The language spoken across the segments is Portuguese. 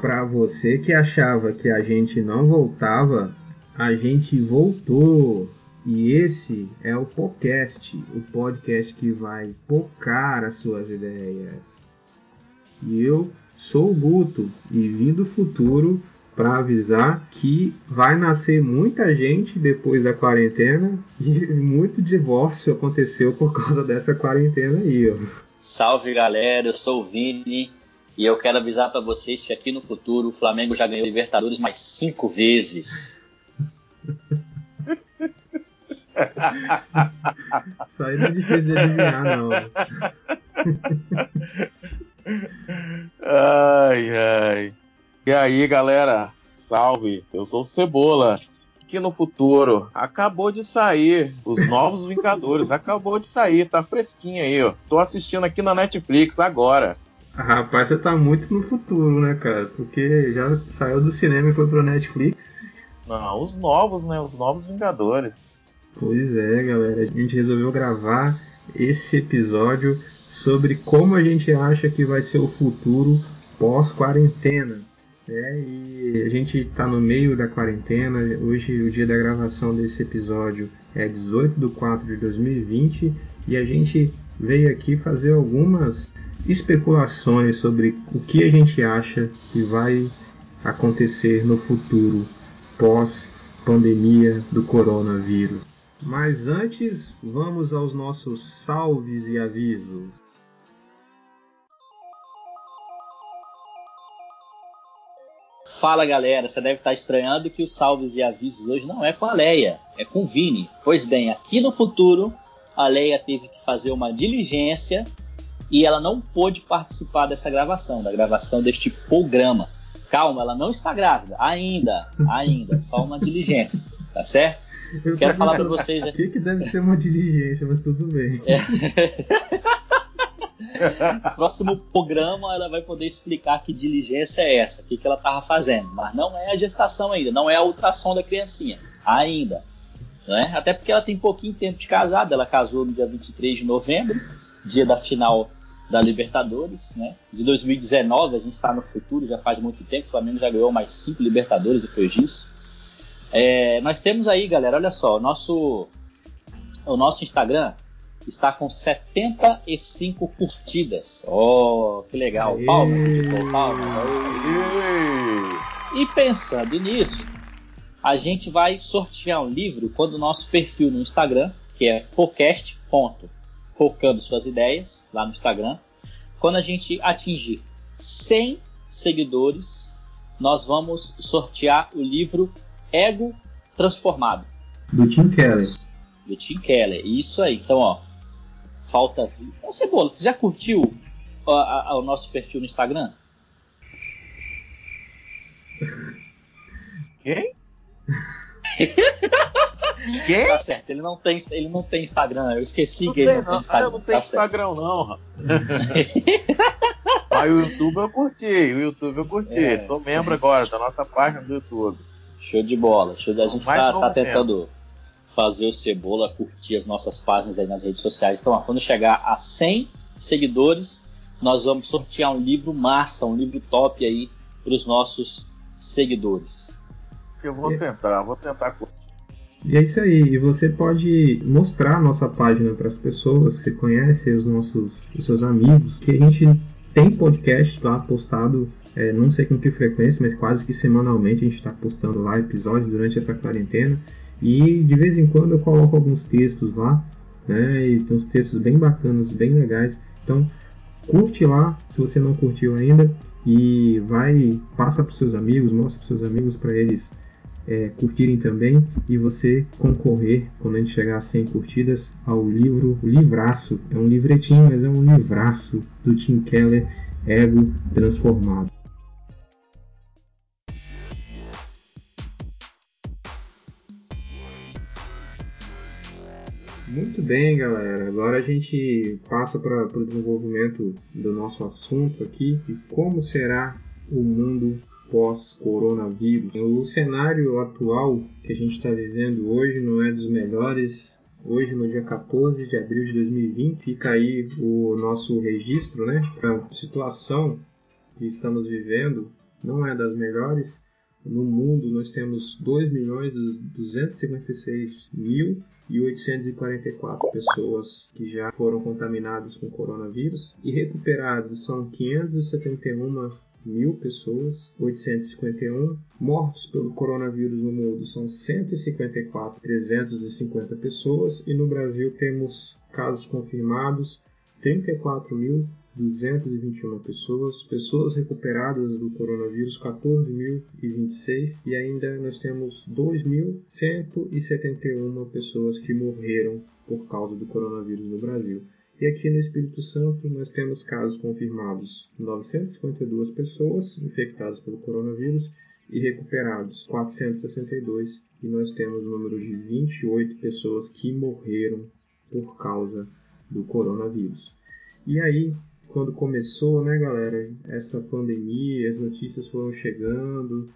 Para você que achava que a gente não voltava, a gente voltou. E esse é o podcast, o podcast que vai focar as suas ideias. E eu sou o Guto e vim do futuro para avisar que vai nascer muita gente depois da quarentena e muito divórcio aconteceu por causa dessa quarentena aí, ó. Salve galera, eu sou o Vini e eu quero avisar para vocês que aqui no futuro o Flamengo já ganhou Libertadores mais cinco vezes. Isso aí não é difícil de adivinhar, não. ai, ai. E aí, galera? Salve, eu sou o Cebola. Aqui no futuro, acabou de sair os Novos Vingadores, acabou de sair, tá fresquinho aí, ó. Tô assistindo aqui na Netflix agora. Rapaz, você tá muito no futuro, né, cara? Porque já saiu do cinema e foi pro Netflix. Não, os novos, né? Os Novos Vingadores. Pois é, galera. A gente resolveu gravar esse episódio sobre como a gente acha que vai ser o futuro pós-quarentena. É, e a gente está no meio da quarentena. Hoje, o dia da gravação desse episódio é 18 de 4 de 2020 e a gente veio aqui fazer algumas especulações sobre o que a gente acha que vai acontecer no futuro pós-pandemia do coronavírus. Mas antes, vamos aos nossos salves e avisos. Fala galera, você deve estar estranhando que os salves e avisos hoje não é com a Leia, é com o Vini. Pois bem, aqui no futuro, a Leia teve que fazer uma diligência e ela não pôde participar dessa gravação, da gravação deste programa. Calma, ela não está grávida, ainda, ainda, só uma diligência, tá certo? Eu Quero falar para vocês aqui. O que, deve ser uma diligência, mas tudo bem. É. Próximo programa ela vai poder explicar que diligência é essa, o que, que ela estava fazendo. Mas não é a gestação ainda, não é a ultrassom da criancinha, ainda. Né? Até porque ela tem pouquinho tempo de casada, ela casou no dia 23 de novembro, dia da final da Libertadores, né? De 2019, a gente está no futuro, já faz muito tempo, o Flamengo já ganhou mais cinco Libertadores depois disso. É, nós temos aí, galera, olha só, o nosso, o nosso Instagram está com 75 curtidas. Oh, que legal. Aê. Palmas, editor, palmas. Aê. E pensando nisso, a gente vai sortear um livro quando o nosso perfil no Instagram, que é podcast.focando suas ideias, lá no Instagram, quando a gente atingir 100 seguidores, nós vamos sortear o livro Ego Transformado. Do Tim Keller. Do Tim Keller, isso aí. Então, ó, falta. Ô, Cebola, você já curtiu a, a, o nosso perfil no Instagram? Quem? Quem? Tá certo, ele não tem, ele não tem Instagram. Eu esqueci não que ele não, tem Instagram. Eu não tem tá Instagram, não. Mas o YouTube eu curti, o YouTube eu curti. É. Sou membro agora da nossa página do YouTube. Show de bola. Show de... A gente tá, tá tentando fazer o Cebola curtir as nossas páginas aí nas redes sociais. Então, ó, quando chegar a 100 seguidores, nós vamos sortear um livro massa, um livro top aí para os nossos seguidores. Eu vou tentar, vou tentar curtir. E é isso aí, e você pode mostrar a nossa página para as pessoas que você conhece, os nossos os seus amigos, que a gente tem podcast lá postado, é, não sei com que frequência, mas quase que semanalmente a gente está postando lá episódios durante essa quarentena. E de vez em quando eu coloco alguns textos lá, né? E tem uns textos bem bacanas, bem legais. Então curte lá, se você não curtiu ainda, e vai, passa para seus amigos, mostra para seus amigos para eles é, curtirem também e você concorrer, quando a gente chegar a 100 curtidas, ao livro, livraço, é um livretinho, mas é um livraço do Tim Keller, Ego Transformado. Muito bem, galera. Agora a gente passa para o desenvolvimento do nosso assunto aqui e como será o mundo pós-coronavírus. O cenário atual que a gente está vivendo hoje não é dos melhores hoje no dia 14 de abril de 2020. Fica aí o nosso registro, né? A situação que estamos vivendo não é das melhores. No mundo nós temos 2.256.844 pessoas que já foram contaminadas com coronavírus e recuperados são 571 mil pessoas, 851. Mortos pelo coronavírus no mundo são 154.350 pessoas e no Brasil temos casos confirmados 34.221 pessoas, pessoas recuperadas do coronavírus 14.026 e ainda nós temos 2.171 pessoas que morreram por causa do coronavírus no Brasil. E aqui no Espírito Santo nós temos casos confirmados 952 pessoas infectadas pelo coronavírus e recuperados 462 e nós temos o número de 28 pessoas que morreram por causa do coronavírus. E aí, quando começou, né, galera, essa pandemia, as notícias foram chegando,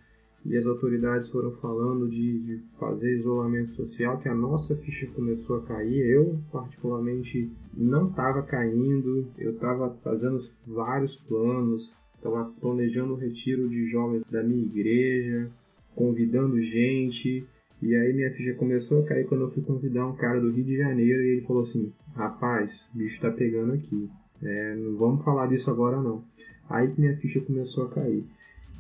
e as autoridades foram falando de, de, fazer isolamento social, que a nossa ficha começou a cair. Eu, particularmente, não estava caindo, eu estava fazendo vários planos, estava planejando o retiro de jovens da minha igreja, convidando gente. E aí minha ficha começou a cair quando eu fui convidar um cara do Rio de Janeiro e ele falou assim: Rapaz, o bicho tá pegando aqui. É, não vamos falar disso agora não. Aí que minha ficha começou a cair.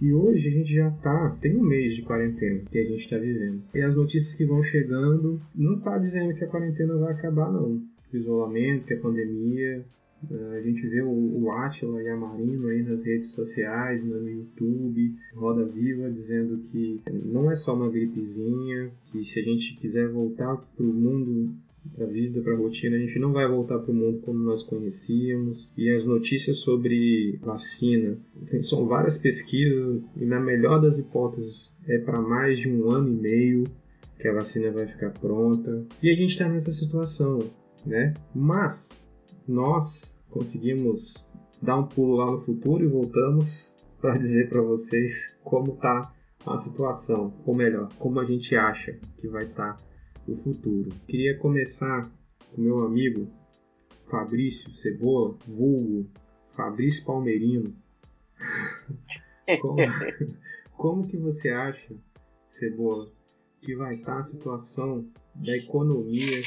E hoje a gente já tá, tem um mês de quarentena que a gente está vivendo. E as notícias que vão chegando não tá dizendo que a quarentena vai acabar não. O isolamento, que a pandemia, a gente vê o, Atila e a Marino aí nas redes sociais, no YouTube, Roda Viva, dizendo que não é só uma gripezinha, que se a gente quiser voltar para o mundo a vida, para a rotina, a gente não vai voltar para o mundo como nós conhecíamos. E as notícias sobre vacina, são várias pesquisas e na melhor das hipóteses é para mais de um ano e meio que a vacina vai ficar pronta. E a gente está nessa situação, né? Mas nós conseguimos dar um pulo lá no futuro e voltamos para dizer para vocês como está a situação, ou melhor, como a gente acha que vai estar tá o futuro. Queria começar com meu amigo Fabrício Cebola, vulgo Fabrício Palmerino. como, como que você acha, Cebola, que vai estar a situação da economia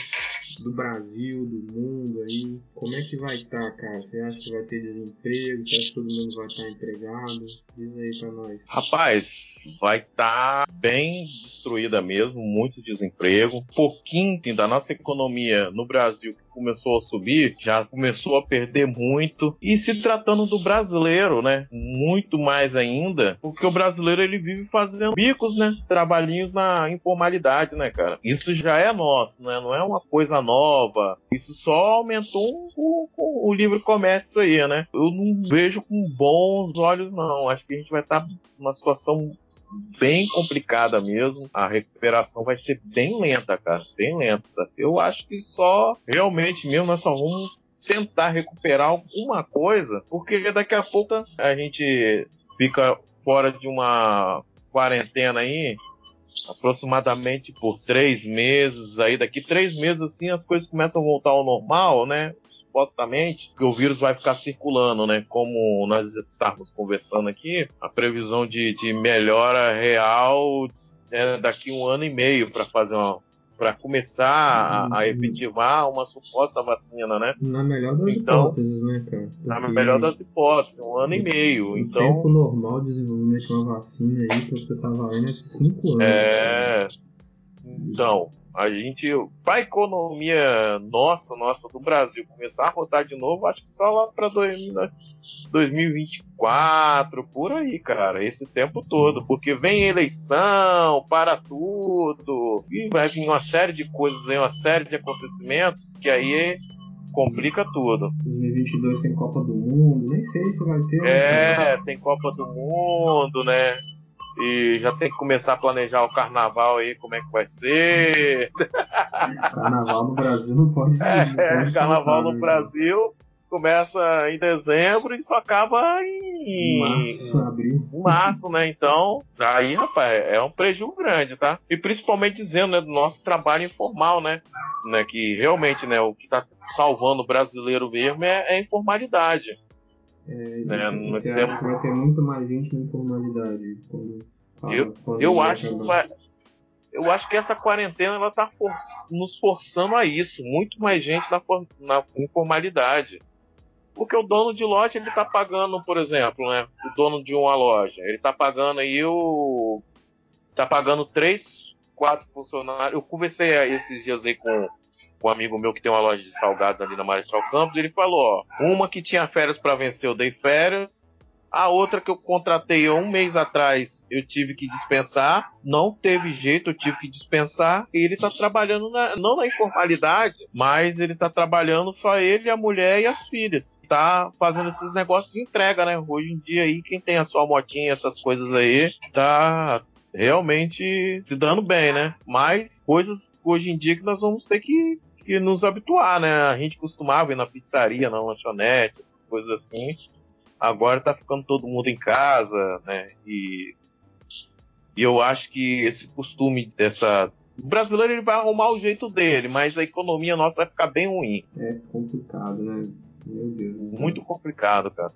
do Brasil, do mundo aí, como é que vai estar, tá, cara? Você acha que vai ter desemprego? Você acha que todo mundo vai estar empregado? Diz aí pra nós. Rapaz, vai estar bem destruída mesmo, muito desemprego. Pouquinho da nossa economia no Brasil começou a subir, já começou a perder muito. E se tratando do brasileiro, né? Muito mais ainda, porque o brasileiro ele vive fazendo bicos, né? Trabalhinhos na informalidade, né, cara? Isso já é nosso, né? Não é uma coisa nova. Isso só aumentou o, o, o livre comércio aí, né? Eu não vejo com bons olhos, não. Acho que a gente vai estar numa situação bem complicada mesmo. A recuperação vai ser bem lenta, cara. Bem lenta. Eu acho que só realmente mesmo nós só vamos tentar recuperar alguma coisa, porque daqui a pouco a gente fica fora de uma quarentena aí aproximadamente por três meses. Aí daqui três meses assim as coisas começam a voltar ao normal, né? Supostamente que o vírus vai ficar circulando, né? Como nós estávamos conversando aqui, a previsão de, de melhora real é daqui um ano e meio para fazer uma para começar a, a, uhum. efetivar uma suposta vacina, né? Na melhor das então, hipóteses, né, cara? Porque na melhor das hipóteses, um ano e meio. O então, tempo normal de desenvolvimento de uma vacina aí que você tá valendo é cinco anos. É. Então, a gente, para a economia nossa, nossa do Brasil começar a rodar de novo, acho que só lá para 2024, por aí, cara, esse tempo todo, porque vem eleição, para tudo, e vai vir uma série de coisas aí, uma série de acontecimentos que aí complica tudo. 2022 tem Copa do Mundo, nem sei se vai ter. É, tem Copa do Mundo, né? E já tem que começar a planejar o carnaval aí, como é que vai ser. Carnaval no Brasil não pode. Não é, carnaval no né? Brasil começa em dezembro e só acaba em em março, abril. março, né? Então, aí, rapaz, é um prejuízo grande, tá? E principalmente dizendo, né, do nosso trabalho informal, né? né que realmente, né, o que tá salvando o brasileiro mesmo é, é a informalidade. É, né? Nós temos... vai ter muito mais gente na informalidade quando eu, quando eu acho que vai, eu acho que essa quarentena ela tá for nos forçando a isso, muito mais gente na, na informalidade. Porque o dono de loja ele tá pagando, por exemplo, né, o dono de uma loja, ele tá pagando aí o tá pagando três, quatro funcionários. Eu conversei esses dias aí com um amigo meu que tem uma loja de salgados ali na Marechal Campos, ele falou, ó, uma que tinha férias para vencer, eu dei férias. A outra que eu contratei um mês atrás, eu tive que dispensar. Não teve jeito, eu tive que dispensar. E ele tá trabalhando na, não na informalidade, mas ele tá trabalhando só ele, a mulher e as filhas. Tá fazendo esses negócios de entrega, né? Hoje em dia aí, quem tem a sua motinha, essas coisas aí, tá realmente se dando bem, né? Mas coisas hoje em dia que nós vamos ter que que nos habituar, né? A gente costumava ir na pizzaria, na lanchonete, essas coisas assim. Agora tá ficando todo mundo em casa, né? E, e eu acho que esse costume dessa. O brasileiro ele vai arrumar o jeito dele, mas a economia nossa vai ficar bem ruim. É complicado, né? Meu Deus. Muito complicado, cara.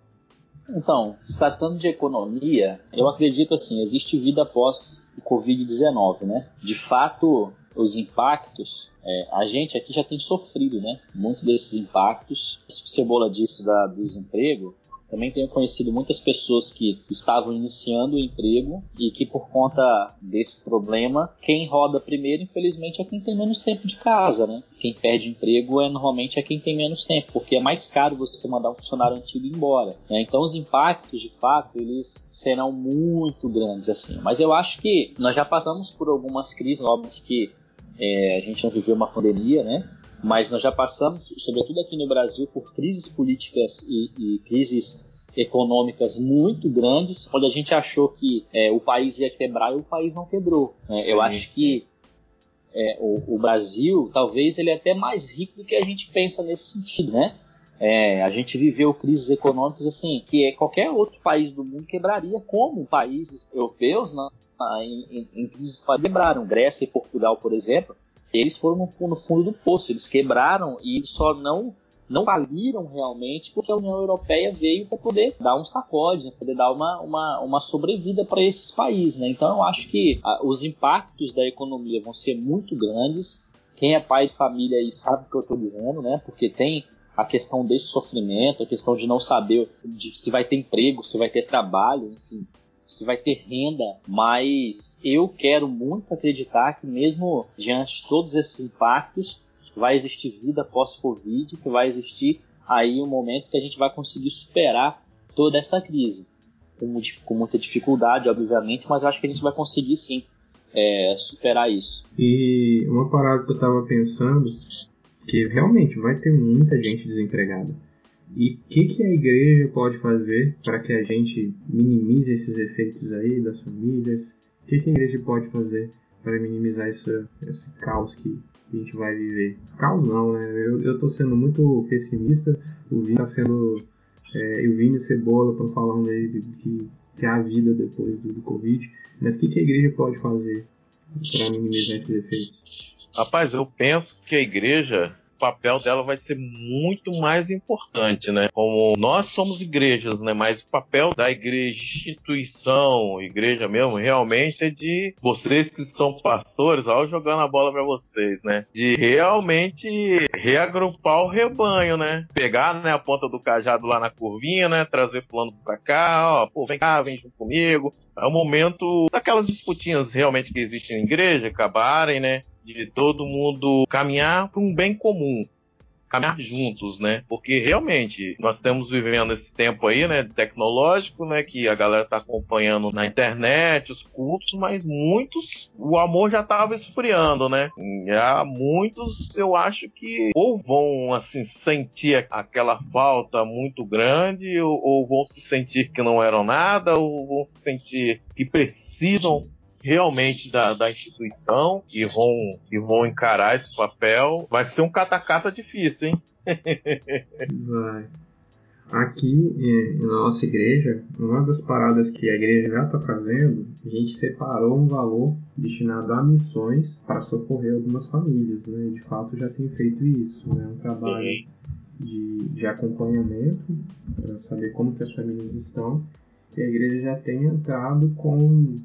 Então, se tratando de economia, eu acredito assim, existe vida após o Covid-19, né? De fato, os impactos, é, a gente aqui já tem sofrido, né? Muito desses impactos. Isso que Cebola disse da, do desemprego, também tenho conhecido muitas pessoas que estavam iniciando o emprego e que, por conta desse problema, quem roda primeiro, infelizmente, é quem tem menos tempo de casa, né? Quem perde emprego é normalmente é quem tem menos tempo, porque é mais caro você mandar um funcionário antigo embora. Né? Então, os impactos, de fato, eles serão muito grandes, assim. Mas eu acho que nós já passamos por algumas crises, óbvio que é, a gente não viveu uma pandemia, né? Mas nós já passamos, sobretudo aqui no Brasil, por crises políticas e, e crises econômicas muito grandes, onde a gente achou que é, o país ia quebrar e o país não quebrou. Né? Eu acho que é, o, o, Brasil, talvez ele é até mais rico do que a gente pensa nesse sentido, né? É, a gente viveu crises econômicas assim que qualquer outro país do mundo quebraria, como países europeus, né? em, em, em crises quebraram. Grécia e Portugal, por exemplo, eles foram no, no, fundo do poço, eles quebraram e só não não faliram realmente porque a União Europeia veio para poder dar um sacode, para poder dar uma, uma, uma sobrevida para esses países. Né? Então eu acho que a, os impactos da economia vão ser muito grandes. Quem é pai de família aí sabe o que eu estou dizendo, né? Porque tem a questão desse sofrimento, a questão de não saber de se vai ter emprego, se vai ter trabalho, enfim se vai ter renda, mas eu quero muito acreditar que mesmo diante de todos esses impactos, vai existir vida pós-Covid, que vai existir aí um momento que a gente vai conseguir superar toda essa crise. Com, com muita dificuldade, obviamente, mas eu acho que a gente vai conseguir sim é, superar isso. E uma parada que eu estava pensando, que realmente vai ter muita gente desempregada. E o que, que a igreja pode fazer para que a gente minimize esses efeitos aí das famílias? O que, que a igreja pode fazer para minimizar esse, caos que a gente vai viver? Caos não, né? Eu, eu tô sendo muito pessimista, o Vini tá sendo. É, e o Vini e Cebola estão falando aí de, que, que há vida depois do, do Covid. Mas o que, que a igreja pode fazer para minimizar esses efeitos? Rapaz, eu penso que a igreja papel dela vai ser muito mais importante, né? Como nós somos igrejas, né? Mas o papel da igreja, instituição, igreja mesmo, realmente é de vocês que são pastores, ó, jogando a bola para vocês, né? De realmente reagrupar o rebanho, né? Pegar né, a ponta do cajado lá na curvinha, né? Trazer fulano pra cá, ó, pô, vem cá, vem junto comigo. É o momento daquelas disputinhas realmente que existem na igreja acabarem, né? De todo mundo caminhar para um bem comum, caminhar juntos, né? Porque realmente nós estamos vivendo esse tempo aí, né, tecnológico, né, que a galera está acompanhando na internet, os cultos, mas muitos o amor já estava esfriando, né? E há muitos, eu acho que ou vão assim sentir aquela falta muito grande, ou, ou vão se sentir que não eram nada, ou vão se sentir que precisam realmente da, da instituição e vão, e vão encarar esse papel. Vai ser um catacata difícil, hein? Vai. Aqui eh, na nossa igreja, uma das paradas que a igreja já está fazendo, a gente separou um valor destinado a missões para socorrer algumas famílias, né? De fato já tem feito isso, né? Um trabalho de, de acompanhamento para saber como que as famílias estão que a igreja já tem entrado com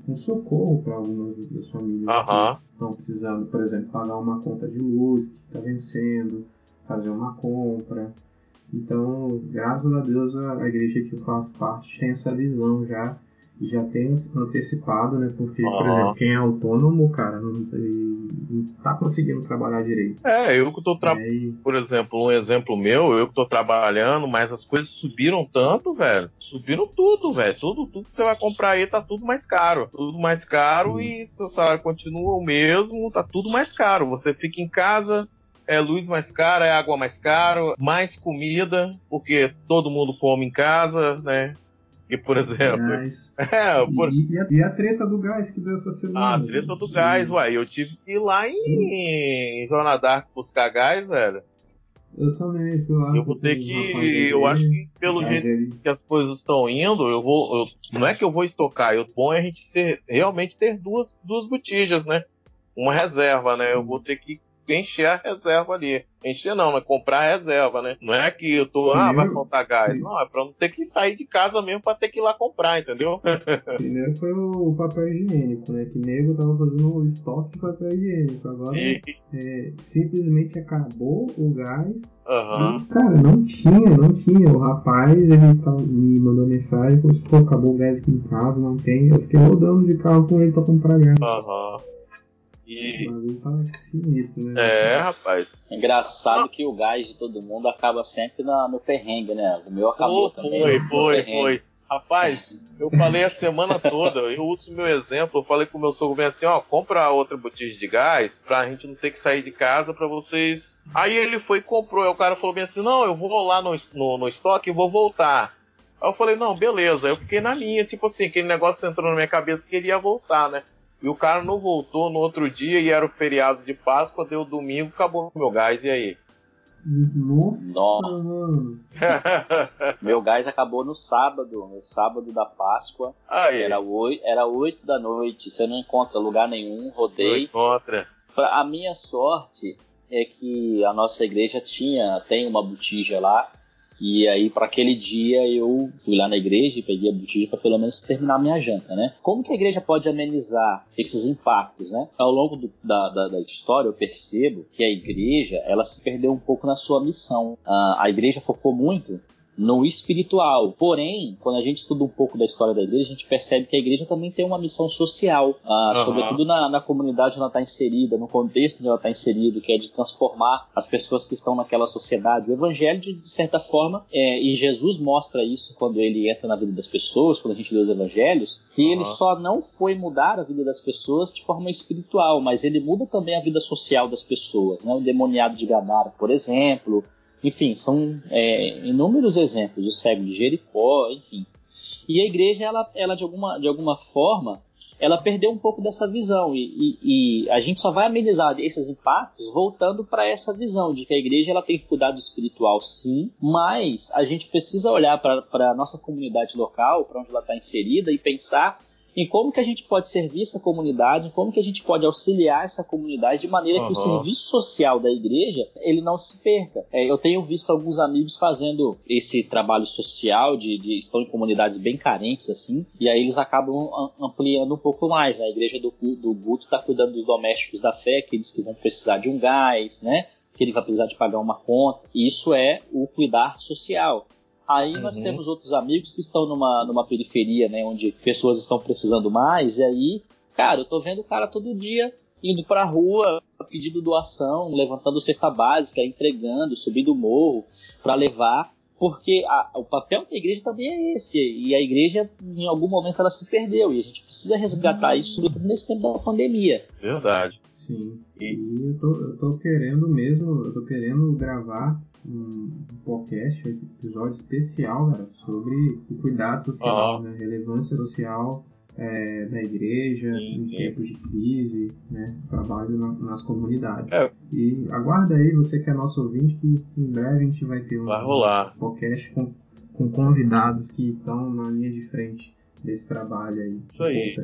um socorro para algumas das famílias Aham. que estão precisando, por exemplo, pagar uma conta de luz que está vencendo, fazer uma compra. Então, graças a Deus, a a igreja que eu faço parte tem essa visão já já tem antecipado, né? Porque, por Aham. exemplo, quem é autônomo, cara, não, não tá conseguindo trabalhar direito. É, eu que tô trabalhando. E Por exemplo, um exemplo meu, eu que tô trabalhando, mas as coisas subiram tanto, velho. Subiram tudo, velho. Tudo, tudo que você vai comprar aí tá tudo mais caro. Tudo mais caro Sim. e seu salário continua o mesmo, tá tudo mais caro. Você fica em casa, é luz mais cara, é água mais caro, mais comida, porque todo mundo come em casa, né? E, por exemplo, gás. é, por, E, a, e a treta do gás que deu essa semana. a treta do gás, uai. Eu tive que ir lá em, em d'Arc buscar gás, velho. Eu também, fui lá. Eu vou ter que. Eu acho que pelo jeito dele. que as coisas estão indo, eu vou. eu- não é que eu vou estocar, o bom é a gente ser, realmente ter duas, duas botijas, né? Uma reserva, né? Eu vou ter que encher a reserva ali. Encher não, né? Comprar a reserva, né? Não é que eu tô, ah, vai faltar gás. Não, é pra não ter que sair de casa mesmo pra ter que ir lá comprar, entendeu? Primeiro foi o papel higiênico, né? Que nego tava fazendo um estoque de papel higiênico. Agora E, é, simplesmente acabou o gás. aham. E, cara, não tinha, não tinha. O rapaz, ele tava- me mandou mensagem, falou assim, pô, acabou o gás aqui em casa, não tem. Eu fiquei rodando de carro com ele pra comprar gás. Aham. O E. sinistro, né? É, rapaz. Engraçado que o gás de todo mundo acaba sempre na- no perrengue, né? O meu acabou Pô, também. foi, foi, foi. Rapaz, eu falei a semana toda, eu uso o meu exemplo, eu falei com o meu sogro bem assim, ó, compra outra botija de gás pra gente não ter que sair de casa pra vocês. Aí ele foi e comprou, aí o cara falou bem assim, não, eu vou lá no, no, no estoque e vou voltar. Aí eu falei, não, beleza. Aí eu fiquei na minha, tipo assim, aquele negócio entrou na minha cabeça que ele ia voltar, né? E o cara não voltou no outro dia e era o feriado de Páscoa, deu domingo, acabou o meu gás, e aí? Nossa, Nossa. Meu gás acabou no sábado, no sábado da Páscoa. aí, Era oi- era 8 da noite, você não encontra lugar nenhum, não rodei. encontra. Pra, a minha sorte é que a nossa igreja tinha, tem uma botija lá. E aí, para aquele dia, eu fui lá na igreja e peguei a botija para pelo menos terminar a minha janta, né? Como que a igreja pode amenizar esses impactos, né? Ao longo do- da, da- da história, eu percebo que a igreja, ela se perdeu um pouco na sua missão. Ah, a igreja focou muito no espiritual. Porém, quando a gente estuda um pouco da história da igreja, a gente percebe que a igreja também tem uma missão social, ah, Aham. sobretudo na, na comunidade onde ela está inserida, no contexto onde ela está inserida, que é de transformar as pessoas que estão naquela sociedade. O evangelho, de, de certa forma, é, e Jesus mostra isso quando ele entra na vida das pessoas, quando a gente lê os evangelhos, que ele Aham. só não foi mudar a vida das pessoas de forma espiritual, mas ele muda também a vida social das pessoas. Né? O demoniado de Gadara, por exemplo, enfim, são é, inúmeros exemplos, o cego de Jericó, enfim. E a igreja, ela, ela de, alguma, de alguma forma, ela perdeu um pouco dessa visão e, e- e a gente só vai amenizar esses impactos voltando para essa visão de que a igreja ela tem cuidado espiritual, sim, mas a gente precisa olhar para a nossa comunidade local, para onde ela está inserida e pensar em como que a gente pode servir essa comunidade, em como que a gente pode auxiliar essa comunidade de maneira que o serviço social da igreja ele não se perca. É, eu tenho visto alguns amigos fazendo esse trabalho social, de, de- estão em comunidades bem carentes assim, e aí eles acabam am- ampliando um pouco mais. né? A igreja do, do Guto está cuidando dos domésticos da fé, aqueles que vão precisar de um gás, né? Que ele vai precisar de pagar uma conta. Isso é o cuidar social. Aí nós Uhum. temos outros amigos que estão numa, numa periferia, né, onde pessoas estão precisando mais, e aí, cara, eu tô vendo o cara todo dia indo pra rua pedindo doação, levantando cesta básica, entregando, subindo o morro para levar, porque a- o papel da igreja também é esse, e a igreja em algum momento ela se perdeu, e a gente precisa resgatar isso, sobretudo nesse tempo da pandemia. Verdade. Sim. E- E eu tô, eu tô querendo mesmo, eu tô querendo gravar um podcast, um episódio especial, cara, sobre o cuidado social, Aham. né? Relevância social é, da igreja, Sim, em sim. tempos de crise, né? Trabalho na- nas comunidades. É. E aguarda aí, você que é nosso ouvinte, que em breve a gente vai ter um Vai rolar. podcast com, com convidados que estão na linha de frente desse trabalho aí. Isso aí.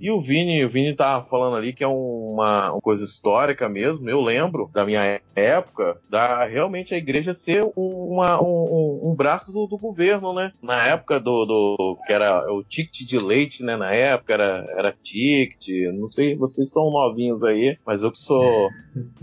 E o Vini, o Vini tá falando ali que é uma, uma, coisa histórica mesmo. Eu lembro da minha época da realmente a igreja ser uma, um, um, braço do, do, governo, né? Na época do, do, que era o ticket de leite, né? Na época era, era ticket. Não sei, vocês são novinhos aí, mas eu que sou,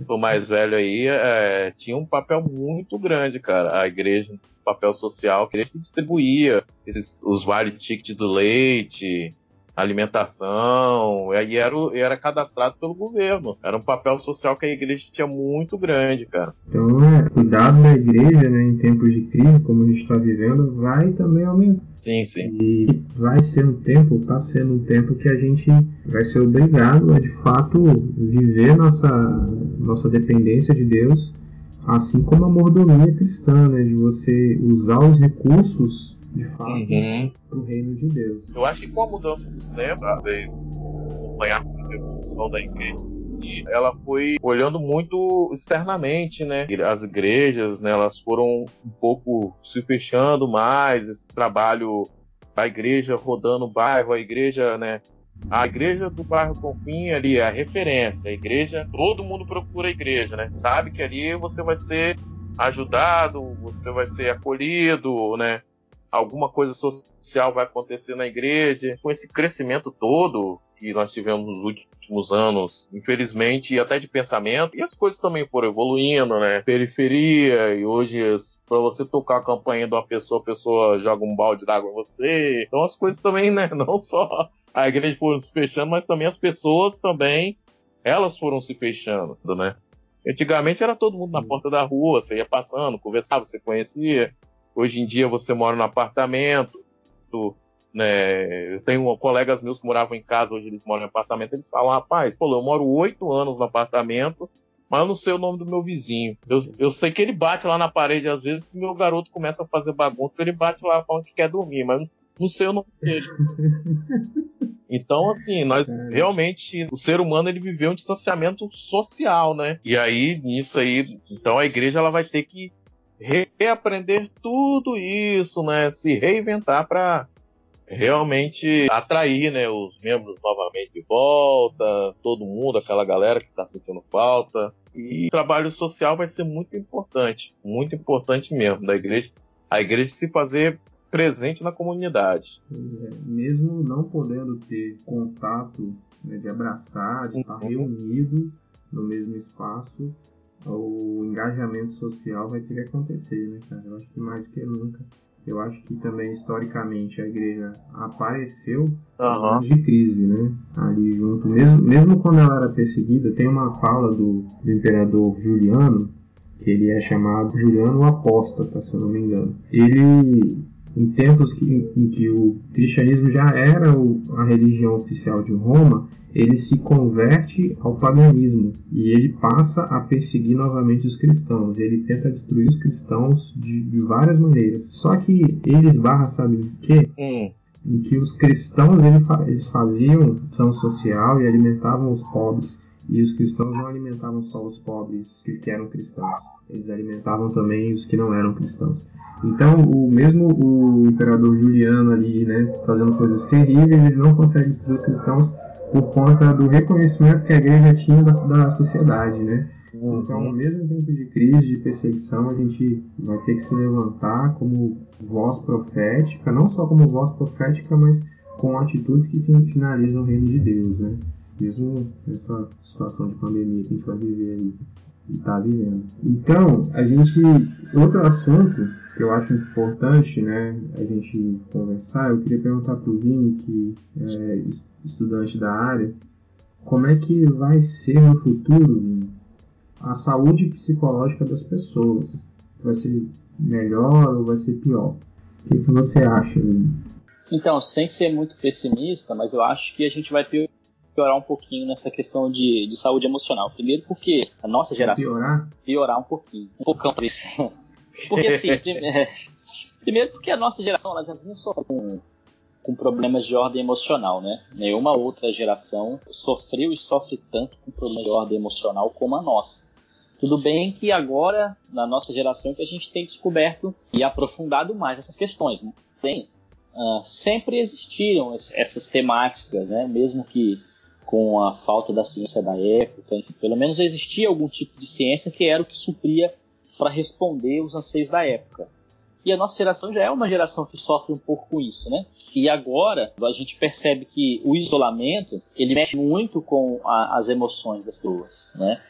sou mais velho aí, é, tinha um papel muito grande, cara, a igreja papel social que ele distribuía esses, os vale ticket do leite, alimentação, e aí era, era cadastrado pelo governo. Era um papel social que a igreja tinha muito grande, cara. Então, é, cuidado da igreja, né, em tempos de crise, como a gente está vivendo, vai também aumentar. Sim, sim. E vai ser um tempo, está sendo um tempo que a gente vai ser obrigado a, de fato, viver nossa, nossa dependência de Deus assim como a mordomia cristã, né, de você usar os recursos de fato uhum. para o reino de Deus. Eu acho que com a mudança dos tempos, talvez acompanhar a evolução da igreja, ela foi olhando muito externamente, né? As igrejas, né, elas foram um pouco se fechando mais, esse trabalho da igreja rodando o bairro, a igreja, né, a igreja do bairro Confim ali é a referência. A igreja, todo mundo procura a igreja, né? Sabe que ali você vai ser ajudado, você vai ser acolhido, né? Alguma coisa social vai acontecer na igreja. Com esse crescimento todo que nós tivemos nos últimos anos, infelizmente, e até de pensamento, e as coisas também foram evoluindo, né? Periferia, e hoje, para você tocar a campanha de uma pessoa, a pessoa joga um balde d'água em você. Então as coisas também, né? Não só a igreja foram se fechando, mas também as pessoas também, elas foram se fechando, né? Antigamente era todo mundo na porta da rua, você ia passando, conversava, você conhecia. Hoje em dia você mora no apartamento, tu, né? Eu tenho colegas meus que moravam em casa, hoje eles moram em apartamento, eles falam, rapaz, pô, eu moro oito anos no apartamento, mas eu não sei o nome do meu vizinho. Eu, eu sei que ele bate lá na parede às vezes que meu garoto começa a fazer bagunça, ele bate lá falando que quer dormir, mas não sei o nome dele. Então, assim, nós realmente, o ser humano ele viveu um distanciamento social, né? E aí, nisso aí, então a igreja ela vai ter que reaprender tudo isso, né? Se reinventar para realmente atrair, né, os membros novamente de volta, todo mundo, aquela galera que está sentindo falta. E o trabalho social vai ser muito importante, muito importante mesmo da igreja. A igreja se fazer presente na comunidade. É, mesmo não podendo ter contato né, de abraçar, de estar uhum. reunido no mesmo espaço, o engajamento social vai ter que acontecer, né, cara? Eu acho que mais do que nunca. Eu acho que também historicamente a igreja apareceu uhum. de crise, né? Ali junto, mesmo, mesmo quando ela era perseguida, tem uma fala do, do imperador Juliano, que ele é chamado Juliano Apóstata, se eu não me engano. Ele em tempos que, em que o cristianismo já era o, a religião oficial de Roma, ele se converte ao paganismo e ele passa a perseguir novamente os cristãos. Ele tenta destruir os cristãos de, de várias maneiras. Só que ele esbarra, sabe em quê? Hum. Em que os cristãos eles faziam ação social e alimentavam os pobres. E os cristãos não alimentavam só os pobres que eram cristãos, eles alimentavam também os que não eram cristãos. Então, o mesmo o imperador Juliano ali, né, fazendo coisas terríveis, ele não consegue destruir os cristãos por conta do reconhecimento que a igreja tinha da, da sociedade, né? Uhum. Então, mesmo em tempo de crise, de perseguição, a gente vai ter que se levantar como voz profética, não só como voz profética, mas com atitudes que sinalizam o reino de Deus, né? Mesmo nessa situação de pandemia que a gente vai viver aí e está vivendo. Então, a gente. Outro assunto que eu acho importante né, a gente conversar, eu queria perguntar para o Vini, que é estudante da área, como é que vai ser no futuro, Vini, a saúde psicológica das pessoas? Vai ser melhor ou vai ser pior? O que, que você acha, Vini? Então, sem ser muito pessimista, mas eu acho que a gente vai piorar um pouquinho nessa questão de, de saúde emocional. Primeiro porque a nossa geração... Piorar? Piorar um pouquinho. Um poucão, talvez. Porque assim, primeiro porque a nossa geração ela já vinha sofrendo com, com problemas de ordem emocional, né? Nenhuma outra geração sofreu e sofre tanto com problemas de ordem emocional como a nossa. Tudo bem que agora, na nossa geração, que a gente tem descoberto e aprofundado mais essas questões. Né? Tem, uh, sempre existiram essas temáticas, né? mesmo que com a falta da ciência da época, enfim, pelo menos existia algum tipo de ciência que era o que supria para responder os anseios da época. E a nossa geração já é uma geração que sofre um pouco com isso, né? E agora a gente percebe que o isolamento ele mexe muito com a, as emoções das pessoas, né?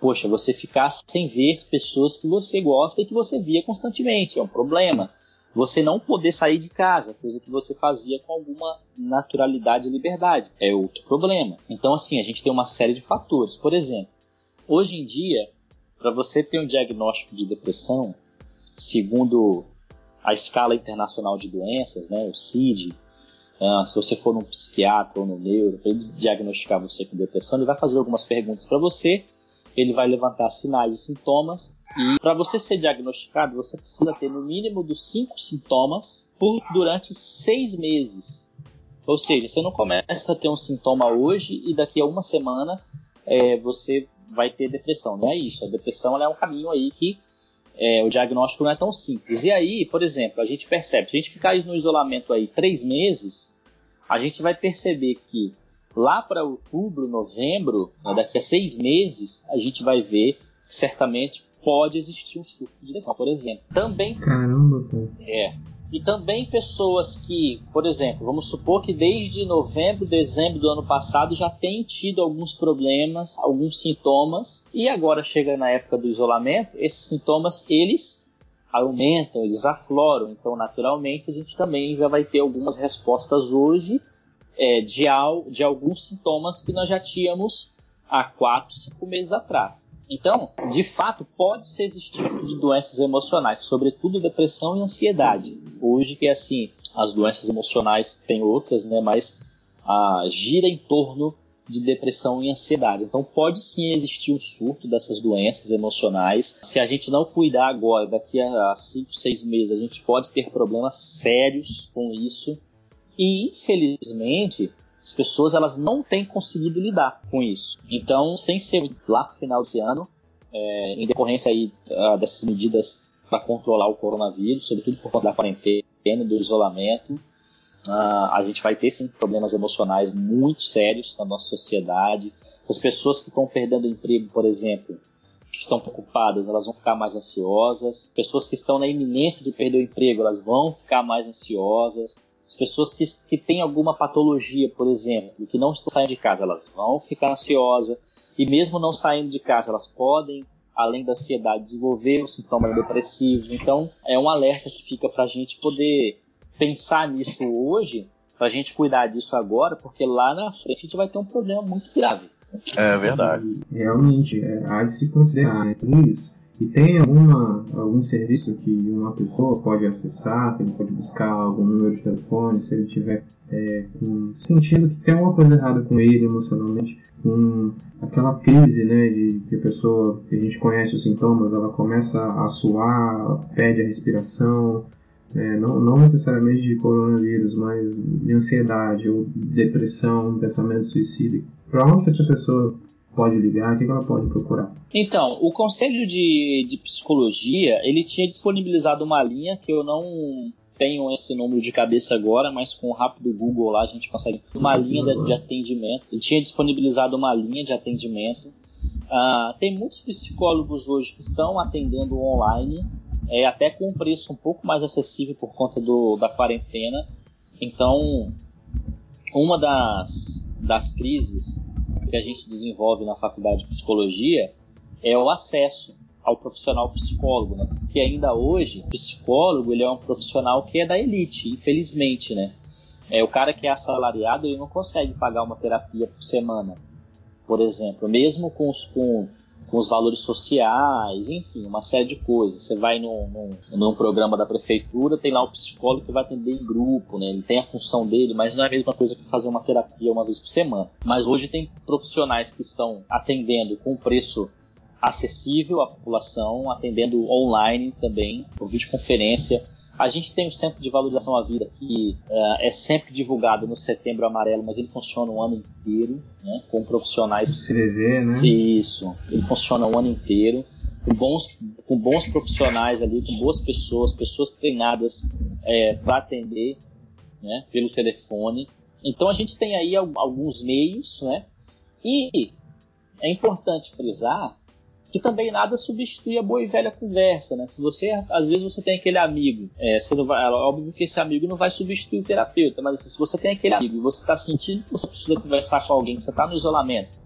Poxa, você ficar sem ver pessoas que você gosta e que você via constantemente é um problema. Você não poder sair de casa, coisa que você fazia com alguma naturalidade e liberdade, é outro problema. Então, assim, a gente tem uma série de fatores. Por exemplo, hoje em dia, para você ter um diagnóstico de depressão, segundo a escala internacional de doenças, né, o CID, uh, se você for num psiquiatra ou no neuro, para ele diagnosticar você com depressão, ele vai fazer algumas perguntas para você, ele vai levantar sinais e sintomas, e para você ser diagnosticado, você precisa ter no mínimo dos cinco sintomas por durante seis meses. Ou seja, você não começa a ter um sintoma hoje e daqui a uma semana é, você vai ter depressão. Não é isso. A depressão é um caminho aí que é, o diagnóstico não é tão simples. E aí, por exemplo, a gente percebe, se a gente ficar no isolamento aí três meses, a gente vai perceber que lá para outubro, novembro, né, daqui a seis meses, a gente vai ver que certamente pode existir um surto de depressão, por exemplo. Também. Caramba, É. E também pessoas que, por exemplo, vamos supor que desde novembro, dezembro do ano passado já tem tido alguns problemas, alguns sintomas, e agora chega na época do isolamento, esses sintomas eles aumentam, eles afloram. Então, naturalmente, a gente também já vai ter algumas respostas hoje é, de, de alguns sintomas que nós já tínhamos há quatro, cinco meses atrás. Então, de fato, pode-se existir de doenças emocionais, sobretudo depressão e ansiedade. Hoje que é assim, as doenças emocionais têm outras, né, mas ah, gira em torno de depressão e ansiedade. Então pode sim existir um surto dessas doenças emocionais. Se a gente não cuidar agora, daqui a 5, 6 meses, a gente pode ter problemas sérios com isso. E infelizmente, as pessoas elas não têm conseguido lidar com isso. Então, sem ser lá no final desse ano, é, em decorrência aí uh, dessas medidas para controlar o coronavírus, sobretudo por conta da quarentena, do isolamento, uh, a gente vai ter sim problemas emocionais muito sérios na nossa sociedade. As pessoas que estão perdendo emprego, por exemplo, que estão preocupadas, elas vão ficar mais ansiosas. Pessoas que estão na iminência de perder o emprego, elas vão ficar mais ansiosas. As pessoas que, que têm alguma patologia, por exemplo, que não estão saindo de casa, elas vão ficar ansiosas. E mesmo não saindo de casa, elas podem, além da ansiedade, desenvolver um sintoma depressivo. Então, é um alerta que fica para a gente poder pensar nisso hoje, para a gente cuidar disso agora, porque lá na frente a gente vai ter um problema muito grave. É verdade. Realmente, é, há de se considerar né, tudo isso. E tem alguma, algum serviço que uma pessoa pode acessar, que ele pode buscar algum número de telefone, se ele tiver é, com, sentindo que tem alguma coisa errada com ele emocionalmente, com aquela crise, né, de que a pessoa, que a gente conhece os sintomas, ela começa a suar, perde a respiração, é, não, não necessariamente de coronavírus, mas de ansiedade ou depressão, pensamento suicida. Para onde essa pessoa pode ligar? O que ela pode procurar? Então, o Conselho de, de Psicologia, ele tinha disponibilizado uma linha que eu não tenho esse número de cabeça agora, mas com o rápido Google lá a gente consegue uma linha de, de atendimento. Ele tinha disponibilizado uma linha de atendimento. Uh, tem muitos psicólogos hoje que estão atendendo online, é, até com um preço um pouco mais acessível por conta do, da quarentena. Então, uma das, das crises que a gente desenvolve na faculdade de psicologia é o acesso ao profissional psicólogo, né? Porque ainda hoje, psicólogo ele é um profissional que é da elite, infelizmente, né? É o cara que é assalariado ele não consegue pagar uma terapia por semana, por exemplo, mesmo com, com com os valores sociais, enfim, uma série de coisas. Você vai num, num, num, programa da prefeitura, tem lá o psicólogo que vai atender em grupo, né? Ele tem a função dele, mas não é a mesma coisa que fazer uma terapia uma vez por semana. Mas hoje tem profissionais que estão atendendo com preço acessível à população, atendendo online também, por videoconferência a gente tem o Centro de Valorização à Vida, que uh, é sempre divulgado no Setembro Amarelo, mas ele funciona o ano inteiro, né, com profissionais. Escrever, né? Isso, ele funciona o ano inteiro. com bons, com bons profissionais ali, com boas pessoas, pessoas treinadas é, para atender né, pelo telefone. Então a gente tem aí alguns meios, né? E é importante frisar que também nada substitui a boa e velha conversa, né? Se você, às vezes você tem aquele amigo, é, você não vai, é óbvio que esse amigo não vai substituir o terapeuta, mas assim, se você tem aquele amigo e você está sentindo que você precisa conversar com alguém, que você está no isolamento,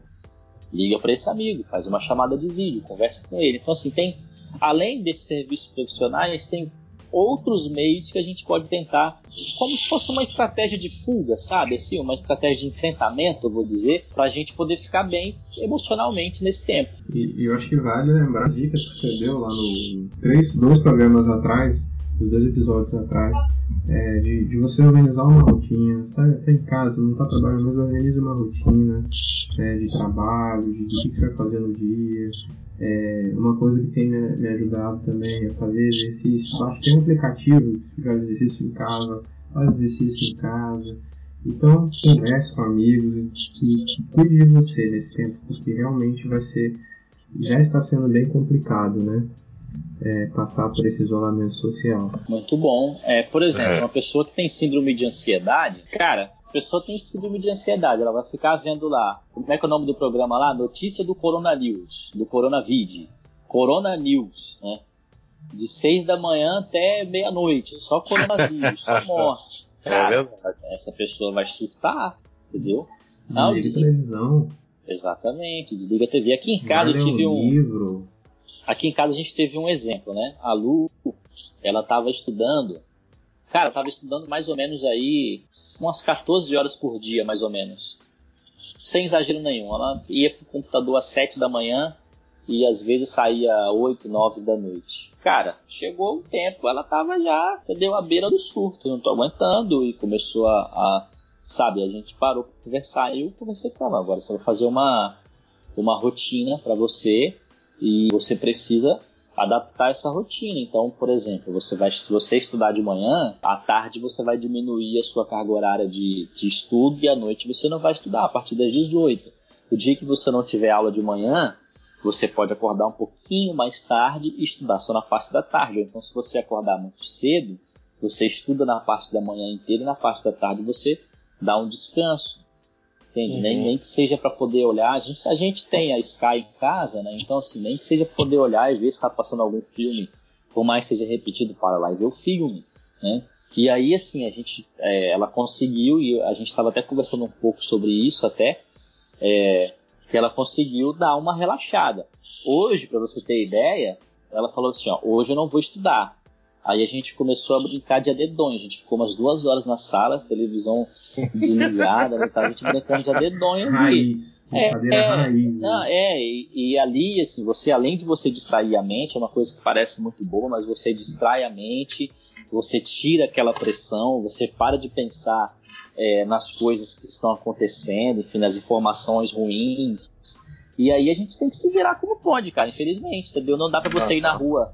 liga para esse amigo, faz uma chamada de vídeo, conversa com ele. Então assim, tem, além desses serviços profissionais, tem outros meios que a gente pode tentar, como se fosse uma estratégia de fuga, sabe? Assim, uma estratégia de enfrentamento, eu vou dizer, para a gente poder ficar bem emocionalmente nesse tempo. E, e, eu acho que vale lembrar as dicas que você deu lá no três, dois programas atrás, os dois episódios atrás, é, de, de, você organizar uma rotina. Você está tá em casa, não está trabalhando, mas organize uma rotina é, de trabalho, de, de o que você vai fazer no dia, é, uma coisa que tem me, me, ajudado também é fazer exercício. Acho que tem um aplicativo que faz exercício em casa, faz exercício em casa. Então, converse com amigos e, cuide de você nesse tempo, porque realmente vai ser, já está sendo bem complicado, né? É, passar por esse isolamento social. Muito bom. É, por exemplo, é. uma pessoa que tem síndrome de ansiedade, cara, a pessoa tem síndrome de ansiedade, ela vai ficar vendo lá, como é que é o nome do programa lá? Notícia do Corona News, do Coronavid. Corona News, né? De seis da manhã até meia-noite, só coronavírus, só morte. É cara, é verdade. Essa pessoa vai surtar, entendeu? Não, desliga a televisão. Exatamente, desliga a TV. Aqui em casa eu tive um. Livro. Aqui em casa a gente teve um exemplo, né? A Lu, ela estava estudando. Cara, estava estudando mais ou menos aí umas 14 horas por dia, mais ou menos. Sem exagero nenhum. Ela ia pro computador às 7 da manhã e às vezes saía às 8, 9 da noite. Cara, chegou o tempo, ela tava já, deu à beira do surto, não tô aguentando, e começou a, a sabe, a gente parou para conversar eu conversei com ela. Agora você vai fazer uma, uma rotina para você e você precisa adaptar essa rotina. Então, por exemplo, você vai, se você estudar de manhã, à tarde você vai diminuir a sua carga horária de, de estudo e à noite você não vai estudar a partir das 18. O dia que você não tiver aula de manhã, você pode acordar um pouquinho mais tarde e estudar só na parte da tarde. Então, se você acordar muito cedo, você estuda na parte da manhã inteira e na parte da tarde você dá um descanso entende? Uhum. Nem, nem que seja para poder olhar. A gente, a gente tem a Sky em casa, né? Então, assim, nem que seja para poder olhar e ver se está passando algum filme, por mais seja repetido, para lá e ver o filme, né? E aí, assim, a gente, é, ela conseguiu, e a gente estava até conversando um pouco sobre isso até, é, que ela conseguiu dar uma relaxada. Hoje, para você ter ideia, ela falou assim, ó, hoje eu não vou estudar, Aí a gente começou a brincar de adedonho. A gente ficou umas duas horas na sala, televisão desligada, né, tá? a gente brincando de adedonho ali. Raiz, é, é, raiz. Né? Não, é e, e, ali, assim, você, além de você distrair a mente, é uma coisa que parece muito boa, mas você distrai a mente, você tira aquela pressão, você para de pensar é, nas coisas que estão acontecendo, enfim, nas informações ruins. E aí a gente tem que se virar como pode, cara, infelizmente, entendeu? Não dá para você ir na rua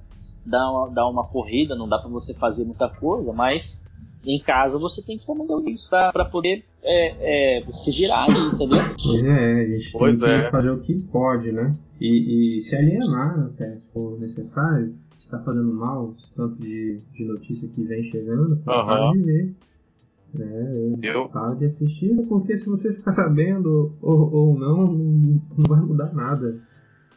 dar uma, dar uma corrida, não dá para você fazer muita coisa, mas em casa você tem que tomar isso para poder é, é, se virar aí, entendeu? Pois é, a gente pois tem é. que fazer o que pode, né? E, e se alienar até se for necessário, se está fazendo mal, esse tanto de, de notícia que vem chegando, uhum. para de ver. É, eu... para de assistir, porque se você ficar sabendo ou, ou não, não vai mudar nada.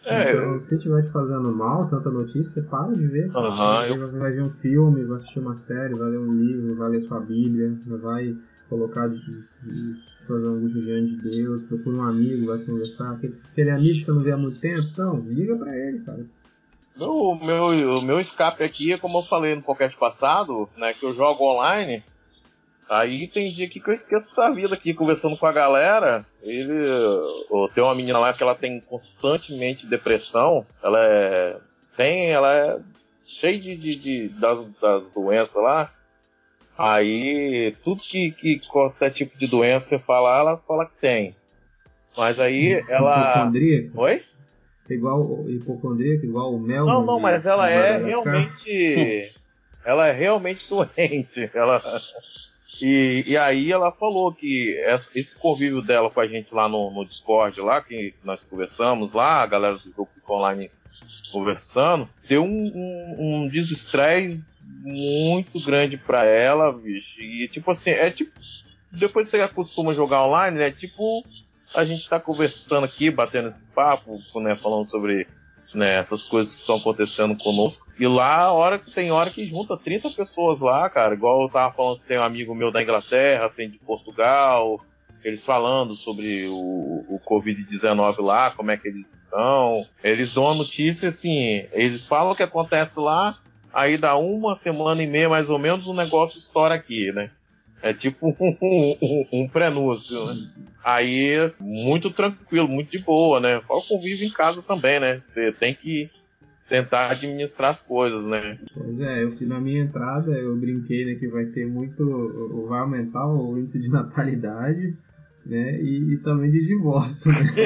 É, então, se estiver te fazendo mal, tanta notícia, você para de ver. Uhum, eu... Você vai ver um filme, vai assistir uma série, vai ler um livro, vai ler sua Bíblia, vai colocar de, de, suas angústias diante de Deus, procura um amigo, vai conversar. Aquele, aquele amigo que você não vê há muito tempo, então, liga pra ele, cara. O meu, o meu escape aqui é como eu falei no podcast passado, né? Que eu jogo online. Aí tem dia que eu esqueço da vida aqui, conversando com a galera. Ele. Tem uma menina lá que ela tem constantemente depressão. Ela é. Tem. Ela é cheia de, de, de das, das doenças lá. Aí tudo que, que qualquer tipo de doença você fala, ela fala que tem. Mas aí ela. Hipocondríaca? Oi? Igual hipocondríaca, igual o mel. Não, não, mas ela é realmente. ela é realmente doente. Ela. E, e aí ela falou que esse convívio dela com a gente lá no, no Discord, lá, que nós conversamos lá, a galera do grupo ficou online conversando, deu um, um, um desestresse muito grande para ela, bicho. E tipo assim, é tipo. Depois você acostuma jogar online, né? Tipo, a gente tá conversando aqui, batendo esse papo, né? Falando sobre né, essas coisas que estão acontecendo conosco. E lá, hora que tem hora que junta 30 pessoas lá, cara. Igual eu tava falando tem um amigo meu da Inglaterra, tem de Portugal, eles falando sobre o, o Covid-19 lá, como é que eles estão. Eles dão a notícia assim, eles falam o que acontece lá, aí dá uma semana e meia mais ou menos o negócio estoura aqui, né? É tipo um, um, um prenúncio, né? Aí, muito tranquilo, muito de boa, né? Fala convive em casa também, né? Você tem que tentar administrar as coisas, né? Pois é, eu na minha entrada eu brinquei né, que vai ter muito. vai aumentar o índice de natalidade né? E, e, também de divórcio, né?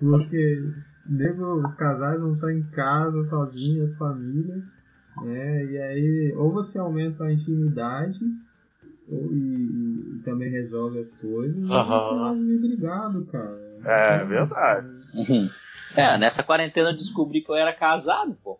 Porque nego, os casais não estão em casa, sozinhos, família, né? E aí, ou você aumenta a intimidade, ou, e, e também resolve as coisas, uhum. ou você vai viver brigado, cara. É, então, verdade. É, nessa quarentena eu descobri que eu era casado, pô.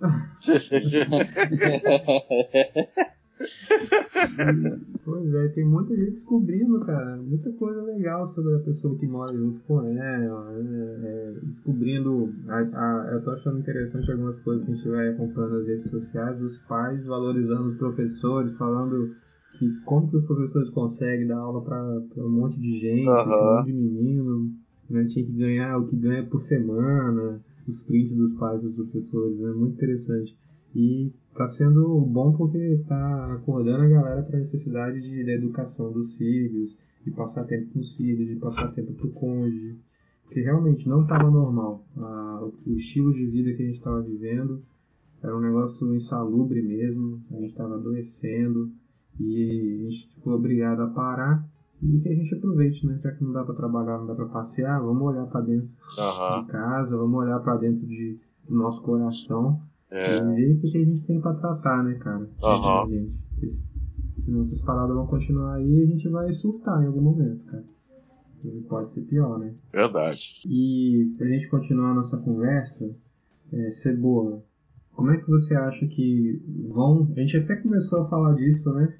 pois é, tem muita gente descobrindo, cara, muita coisa legal sobre a pessoa que mora junto com ela, né? é, descobrindo. A, a, eu tô achando interessante algumas coisas que a gente vai acompanhando nas redes sociais, os pais valorizando os professores, falando que como que os professores conseguem dar aula para um monte de gente, uhum. um monte de menino, né? Tinha que ganhar o que ganha por semana, os prints dos pais dos professores, é né? muito interessante. E tá sendo bom porque tá acordando a galera para a necessidade de, da educação dos filhos, de passar tempo com os filhos, de passar tempo com o cônjuge. Porque realmente não estava normal. Ah, o estilo de vida que a gente estava vivendo era um negócio insalubre mesmo, a gente estava adoecendo e a gente foi obrigado a parar e que a gente aproveite, né? Já que não dá para trabalhar, não dá para passear, vamos olhar para dentro uhum. de casa, vamos olhar para dentro de, do nosso coração é. E ver o que a gente tem pra tratar, né, cara? Uhum. Gente. Senão essas paradas vão continuar aí e a gente vai surtar em algum momento, cara. E pode ser pior, né? Verdade. E pra gente continuar a nossa conversa, é, Cebola, como é que você acha que vão. A gente até começou a falar disso, né?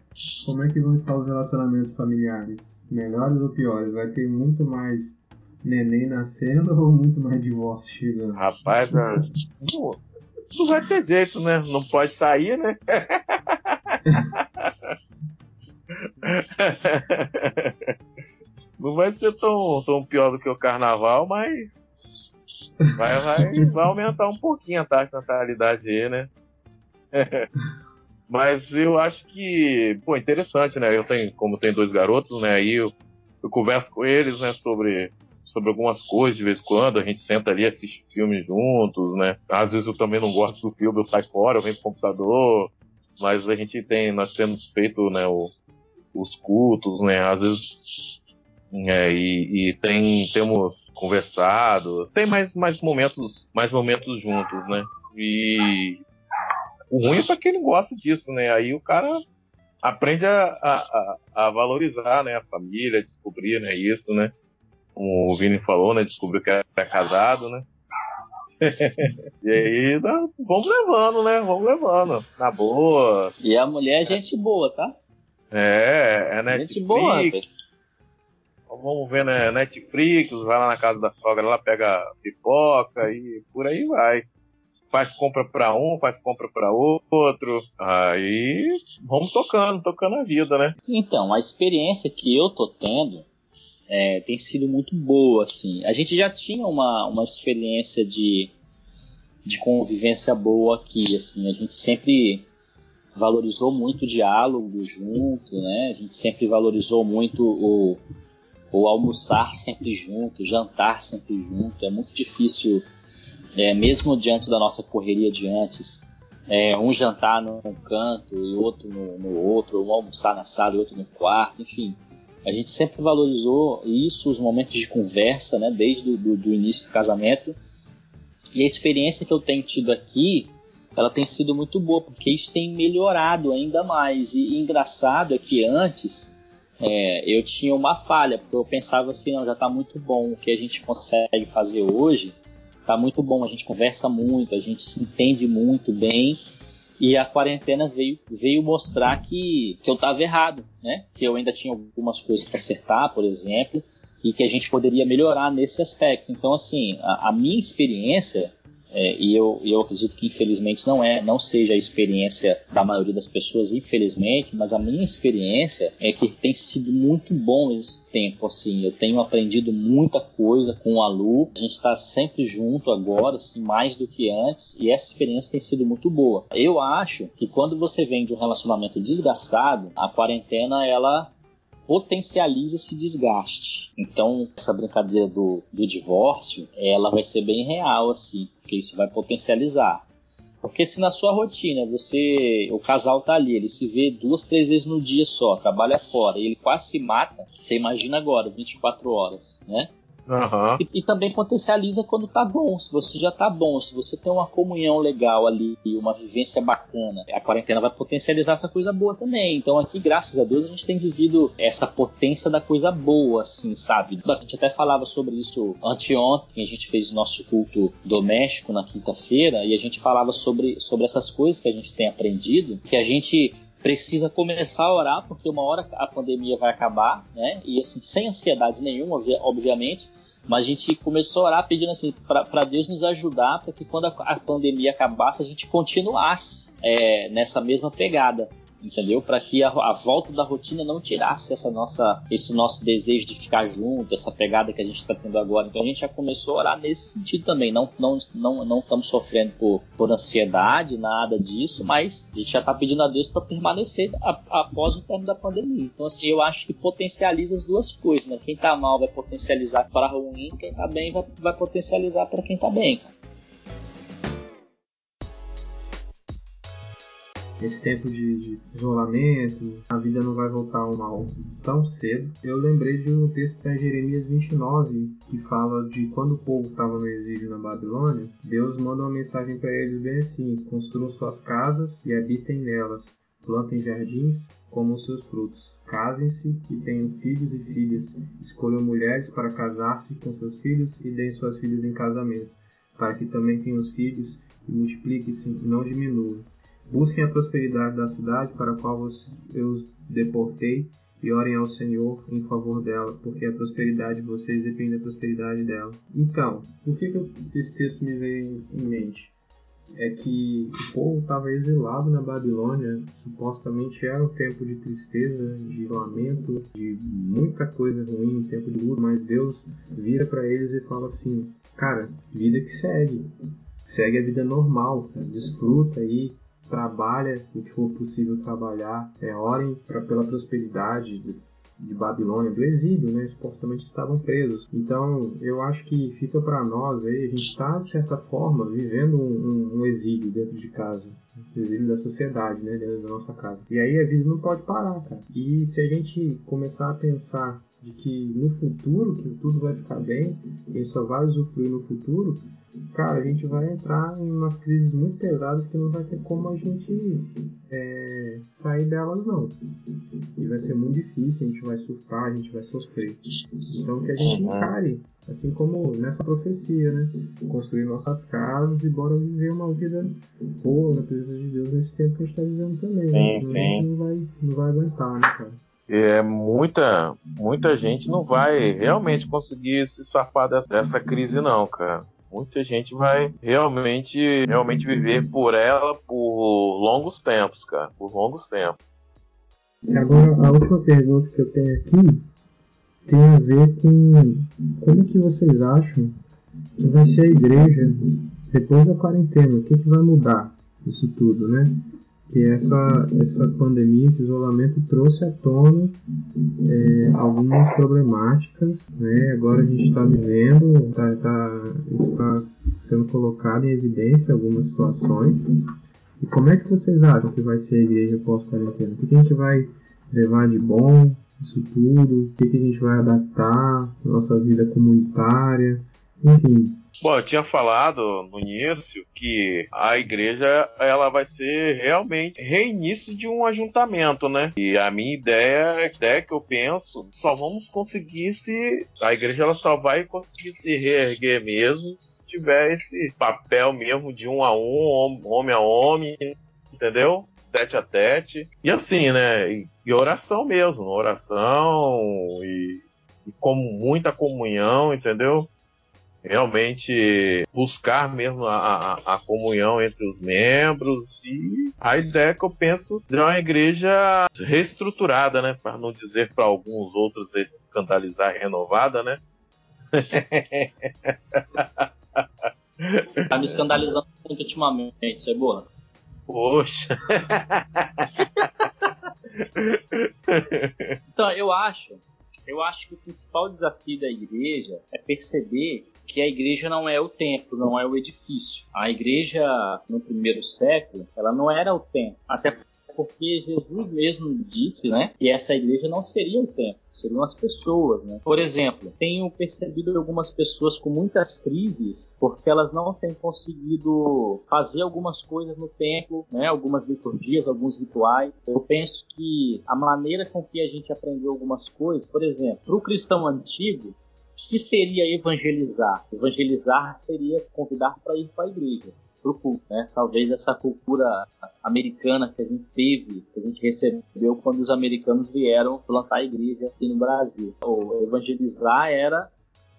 Como é que vão estar os relacionamentos familiares? Melhores ou piores? Vai ter muito mais neném nascendo ou muito mais divórcio chegando? Rapaz, a... não vai ter jeito, né? Não pode sair, né? não vai ser tão, tão pior do que o carnaval, mas vai, vai, vai aumentar um pouquinho a taxa de natalidade aí, né? mas eu acho que, pô, interessante, né? Eu tenho, como tenho dois garotos, né? Aí eu, eu converso com eles, né, sobre sobre algumas coisas de vez em quando, a gente senta ali, assiste filmes juntos, né? Às vezes eu também não gosto do filme, eu saio fora, eu venho pro computador, mas a gente tem, nós temos feito, né, o, os cultos, né? Às vezes é, e, e, tem, temos conversado, tem mais, mais momentos, mais momentos juntos, né? E o ruim é para quem não gosta disso, né? Aí o cara aprende a, a, a, valorizar, né? A família, descobrir, né? Isso, né? Como o Vini falou, né? Descobriu que era casado, né? e aí, vamos levando, né? Vamos levando. Na boa. E a mulher é gente boa, tá? É, é Netflix. Gente boa, Vamos ver, né? Netflix, vai lá na casa da sogra, ela pega pipoca e por aí vai. Faz compra pra um, faz compra pra outro. Aí vamos tocando, tocando a vida, né? Então, a experiência que eu tô tendo é, tem sido muito boa, assim. A gente já tinha uma, uma experiência de, de convivência boa aqui, assim. A gente sempre valorizou muito o diálogo junto, né? A gente sempre valorizou muito o, o almoçar sempre junto, jantar sempre junto. É muito difícil, é, mesmo diante da nossa correria de antes, é, um jantar num canto e outro no, no outro, um almoçar na sala e outro no quarto, enfim. A gente sempre valorizou isso, os momentos de conversa, né, desde o do, do início do casamento. E a experiência que eu tenho tido aqui, ela tem sido muito boa, porque isso tem melhorado ainda mais. E, e engraçado é que antes é, eu tinha uma falha, porque eu pensava assim, não, já está muito bom o que a gente consegue fazer hoje, está muito bom, a gente conversa muito, a gente se entende muito bem, e a quarentena veio, veio mostrar que, que eu estava errado, né? Que eu ainda tinha algumas coisas para acertar, por exemplo, e que a gente poderia melhorar nesse aspecto. Então, assim, a, a minha experiência é, e eu, eu acredito que infelizmente não é, não seja a experiência da maioria das pessoas, infelizmente, mas a minha experiência é que tem sido muito bom esse tempo, assim, eu tenho aprendido muita coisa com a Lu, a gente está sempre junto agora, assim, mais do que antes, e essa experiência tem sido muito boa. Eu acho que quando você vem de um relacionamento desgastado, a quarentena ela potencializa esse desgaste. Então, essa brincadeira do, do divórcio, ela vai ser bem real, assim, porque isso vai potencializar. Porque se na sua rotina você, o casal tá ali, ele se vê duas, três vezes no dia só, trabalha fora, e ele quase se mata, você imagina agora, 24 horas, né? Uhum. E, e, também potencializa quando tá bom. Se você já tá bom, se você tem uma comunhão legal ali e uma vivência bacana, a quarentena vai potencializar essa coisa boa também. Então aqui, graças a Deus, a gente tem vivido essa potência da coisa boa, assim, sabe? A gente até falava sobre isso anteontem, a gente fez o nosso culto doméstico na quinta-feira e a gente falava sobre, sobre essas coisas que a gente tem aprendido, que a gente precisa começar a orar, porque uma hora a pandemia vai acabar, né? E assim, sem ansiedade nenhuma, obviamente, mas a gente começou a orar pedindo assim para Deus nos ajudar para que quando a, a, pandemia acabasse a gente continuasse é, nessa mesma pegada entendeu? Para que a, a, volta da rotina não tirasse essa nossa, esse nosso desejo de ficar junto, essa pegada que a gente está tendo agora. Então a gente já começou a orar nesse sentido também. Não, não, não, não estamos sofrendo por, por ansiedade, nada disso, mas a gente já está pedindo a Deus para permanecer a, após o término da pandemia. Então assim, eu acho que potencializa as duas coisas, né? Quem está mal vai potencializar para ruim, quem está bem vai, vai potencializar para quem está bem. Esse tempo de, de, isolamento, a vida não vai voltar ao mal tão cedo. Eu lembrei de um texto em Jeremias 29 que fala de quando o povo estava no exílio na Babilônia, Deus manda uma mensagem para eles bem assim: construam suas casas e habitem nelas, plantem jardins como os seus frutos. Casem-se e tenham filhos e filhas. Escolham mulheres para casar-se com seus filhos e deem suas filhas em casamento, para que também tenham os filhos e multipliquem-se e não diminuam. Busquem a prosperidade da cidade para a qual eu os deportei e orem ao Senhor em favor dela, porque a prosperidade de vocês depende da prosperidade dela. Então, por que, que esse texto me veio em mente? É que o povo estava exilado na Babilônia, supostamente era um tempo de tristeza, de lamento, de muita coisa ruim, um tempo de luto, mas Deus vira para eles e fala assim: Cara, vida que segue, segue a vida normal, desfruta aí, trabalha o que for possível trabalhar, é, orem pra, pela prosperidade de, de Babilônia, do exílio, né? Supostamente estavam presos. Então, eu acho que fica para nós aí, a gente está, de certa forma, vivendo um, um, um exílio dentro de casa exílio da sociedade, né, dentro da nossa casa. E aí a vida não pode parar, cara. E se a gente começar a pensar de que no futuro, que tudo vai ficar bem, e só vai usufruir no futuro, cara, a gente vai entrar em umas crises muito pesadas que não vai ter como a gente é, sair delas, não. E vai ser muito difícil, a gente vai surtar, a gente vai sofrer. Então que a gente encare, assim como nessa profecia, né? Construir nossas casas e bora viver uma vida boa na presença de Deus nesse tempo que a gente está vivendo também. Sim, né? sim. Não vai, não vai aguentar, né, cara? É, muita, muita gente não vai realmente conseguir se safar dessa, dessa crise, não, cara muita gente vai realmente, realmente viver por ela por longos tempos, cara, por longos tempos. Agora, a última pergunta que eu tenho aqui tem a ver com como que vocês acham que vai ser a igreja depois da quarentena, o que, que vai mudar isso tudo, né? Que essa, essa pandemia, esse isolamento trouxe à tona é, algumas problemáticas, né? Agora a gente está vivendo, tá, tá, está sendo colocado em evidência algumas situações. E como é que vocês acham que vai ser a igreja pós-quarentena? O que, a gente vai levar de bom isso tudo? O que, que a gente vai adaptar nossa vida comunitária? Enfim, Bom, eu tinha falado no início que a igreja ela vai ser realmente reinício de um ajuntamento, né? E a minha ideia, a ideia que eu penso, só vamos conseguir se a igreja ela só vai conseguir se reerguer mesmo se tiver esse papel mesmo de um a um, homem a homem, entendeu? Tete a tete. E assim, né? E, e oração mesmo, oração e, e como muita comunhão, entendeu? Realmente buscar mesmo a, a, a, comunhão entre os membros e a ideia que eu penso de uma igreja reestruturada, né, para não dizer para alguns outros escandalizar renovada, né? tá me escandalizando muito ultimamente, isso é boa. Poxa. então, eu acho eu acho que o principal desafio da igreja é perceber que a igreja não é o templo, não é o edifício. A igreja no primeiro século, ela não era o templo, até porque Jesus mesmo disse, né, que essa igreja não seria o templo seriam as pessoas, né? Por exemplo, tenho percebido algumas pessoas com muitas crises porque elas não têm conseguido fazer algumas coisas no templo, né? Algumas liturgias, alguns rituais. Eu penso que a maneira com que a gente aprendeu algumas coisas, por exemplo, para o cristão antigo, que seria evangelizar? Evangelizar seria convidar para ir para a igreja pro culto, né? Talvez essa cultura americana que a gente teve, que a gente recebeu quando os americanos vieram plantar a igreja aqui no Brasil. Ou evangelizar era,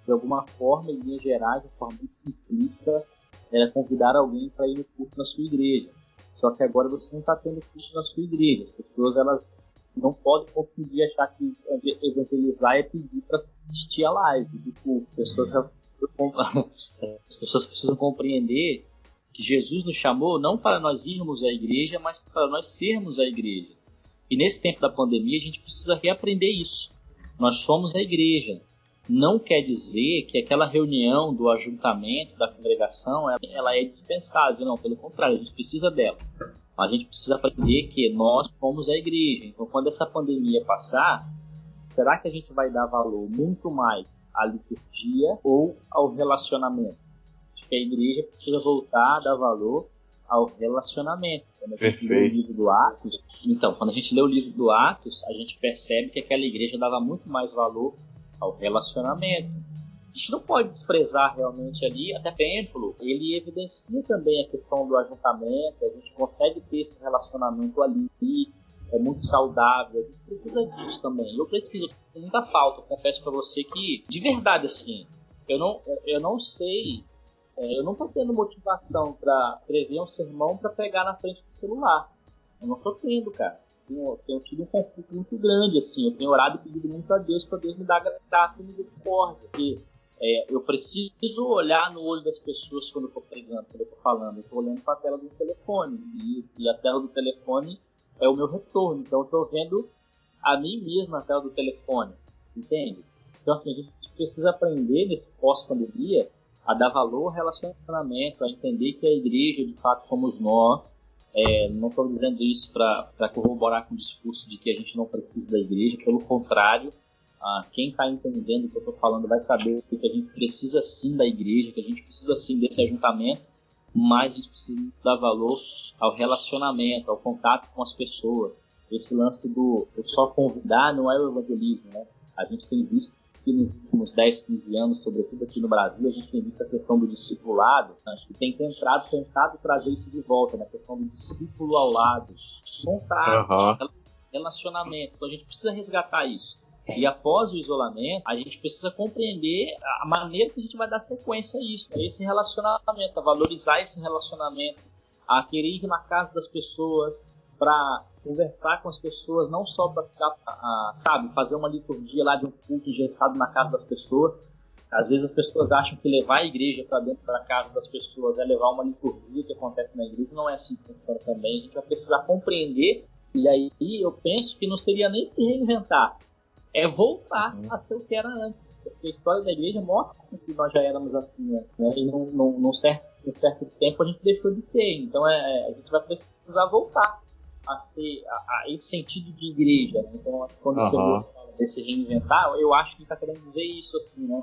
de alguma forma, em linhas gerais, de forma muito simplista, era convidar alguém para ir no culto na sua igreja. Só que agora você não está tendo culto na sua igreja. As pessoas elas não podem confundir achar que evangelizar é pedir para assistir a live. As pessoas, as pessoas precisam compreender que Jesus nos chamou não para nós irmos à igreja, mas para nós sermos a igreja. E nesse tempo da pandemia a gente precisa reaprender isso. Nós somos a igreja. Não quer dizer que aquela reunião do ajuntamento, da congregação, ela é dispensável, não, pelo contrário, a gente precisa dela. A gente precisa aprender que nós somos a igreja. Então, quando essa pandemia passar, será que a gente vai dar valor muito mais à liturgia ou ao relacionamento? que a igreja precisa voltar a dar valor ao relacionamento. Quando a gente Perfeito. lê o livro do Atos, então, quando a gente lê o livro do Atos, a gente percebe que aquela igreja dava muito mais valor ao relacionamento. A gente não pode desprezar realmente ali, até templo, ele evidencia também a questão do ajuntamento, a gente consegue ter esse relacionamento ali, é muito saudável, a gente precisa disso também. Eu preciso, com muita falta, confesso para você que, de verdade, assim, eu não, eu não sei é, eu não estou tendo motivação para escrever um sermão para pegar na frente do celular. Eu não estou tendo, cara. Tenho, tenho tido um conflito muito grande, assim. Eu tenho orado e pedido muito a Deus para Deus me dar graça e misericórdia. Porque é, eu preciso olhar no olho das pessoas quando eu estou pregando, quando eu estou falando. Eu estou olhando para a tela do telefone. E, e, a tela do telefone é o meu retorno. Então eu estou vendo a mim mesmo na tela do telefone. Entende? Então, assim, a gente precisa aprender nesse pós-pandemia a dar valor ao relacionamento, a entender que a igreja de fato somos nós. É, não estou dizendo isso para corroborar com o discurso de que a gente não precisa da igreja, pelo contrário, ah, quem está entendendo o que eu estou falando vai saber que a gente precisa sim da igreja, que a gente precisa sim desse ajuntamento, mas a gente precisa dar valor ao relacionamento, ao contato com as pessoas. Esse lance do só convidar não é o evangelismo, né? A gente tem visto que nos últimos 10, 15 anos, sobretudo aqui no Brasil, a gente tem visto a questão do discipulado, acho que tem tentado, tentado trazer isso de volta, na né? questão do discípulo ao lado, contato, uhum. relacionamento. Então a gente precisa resgatar isso. E após o isolamento, a gente precisa compreender a maneira que a gente vai dar sequência a isso, a esse relacionamento, a valorizar esse relacionamento, a querer ir na casa das pessoas, para conversar com as pessoas, não só para ficar, sabe, fazer uma liturgia lá de um culto engessado na casa das pessoas. Às vezes as pessoas acham que levar a igreja para dentro da casa das pessoas é levar uma liturgia que acontece na igreja. Não é assim que funciona também. A gente vai precisar compreender. E aí eu penso que não seria nem se reinventar, é voltar a ser o que era antes. Porque a história da igreja mostra que nós já éramos assim, né? E num, num, num certo, num certo tempo a gente deixou de ser. Então é, a gente vai precisar voltar a ser a, a esse sentido de igreja. Né? Então, quando uhum. você fala desse reinventar, eu acho que está querendo dizer isso assim, né?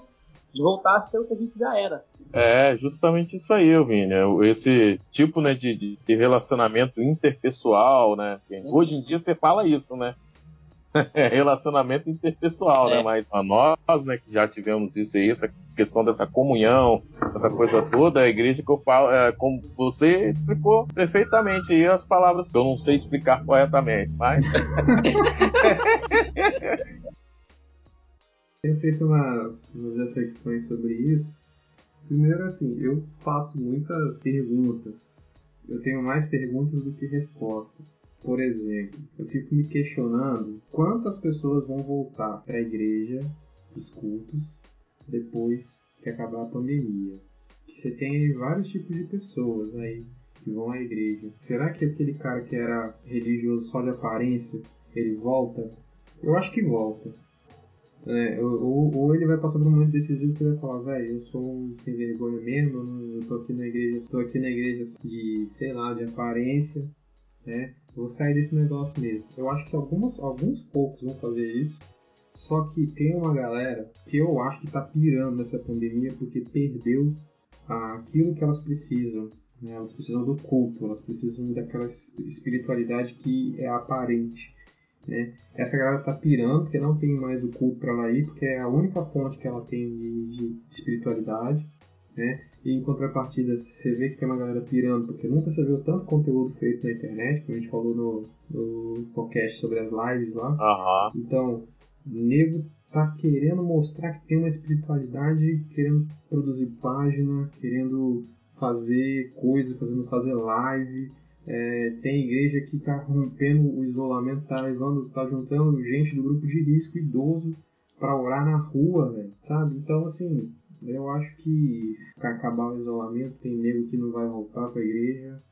de voltar a ser o que a gente já era. É, justamente isso aí, Vini. Esse tipo né, de, de relacionamento interpessoal, né? Hoje em dia você fala isso, né? Relacionamento interpessoal, né? é. né? Mas a nós, né, que já tivemos isso aí, essa questão dessa comunhão, essa coisa toda, a igreja que eu falo, é, como você explicou perfeitamente aí as palavras que eu não sei explicar corretamente, mas. Tenho feito umas, umas reflexões sobre isso. Primeiro, assim, eu faço muitas perguntas. Eu tenho mais perguntas do que respostas. Por exemplo, eu fico me questionando quantas pessoas vão voltar para a igreja, os cultos, depois que acabar a pandemia. Você tem vários tipos de pessoas aí que vão à igreja. Será que aquele cara que era religioso só de aparência, ele volta? Eu acho que volta. É, ou, ou, ele vai passar por um momento decisivo que ele vai falar, velho, eu sou um sem vergonha mesmo, eu tô aqui na igreja, estou aqui na igreja de, sei lá, de aparência, né? Vou sair desse negócio mesmo. Eu acho que alguns, alguns poucos vão fazer isso, só que tem uma galera que eu acho que tá pirando nessa pandemia porque perdeu aquilo que elas precisam. Né? Elas precisam do culto, elas precisam daquela espiritualidade que é aparente. Né? Essa galera tá pirando porque não tem mais o culto para ela ir, porque é a única fonte que ela tem de, de espiritualidade. Né? E em contrapartida, você vê que tem uma galera pirando, porque nunca você viu tanto conteúdo feito na internet, como a gente falou no, no podcast sobre as lives lá. Uhum. Então, nego tá querendo mostrar que tem uma espiritualidade, querendo produzir página, querendo fazer coisas, fazendo fazer live, é, tem igreja que está rompendo o isolamento, está levando, tá juntando gente do grupo de risco idoso para orar na rua, sabe? Então, assim, eu acho que para acabar o isolamento tem nego que não vai voltar para a igreja,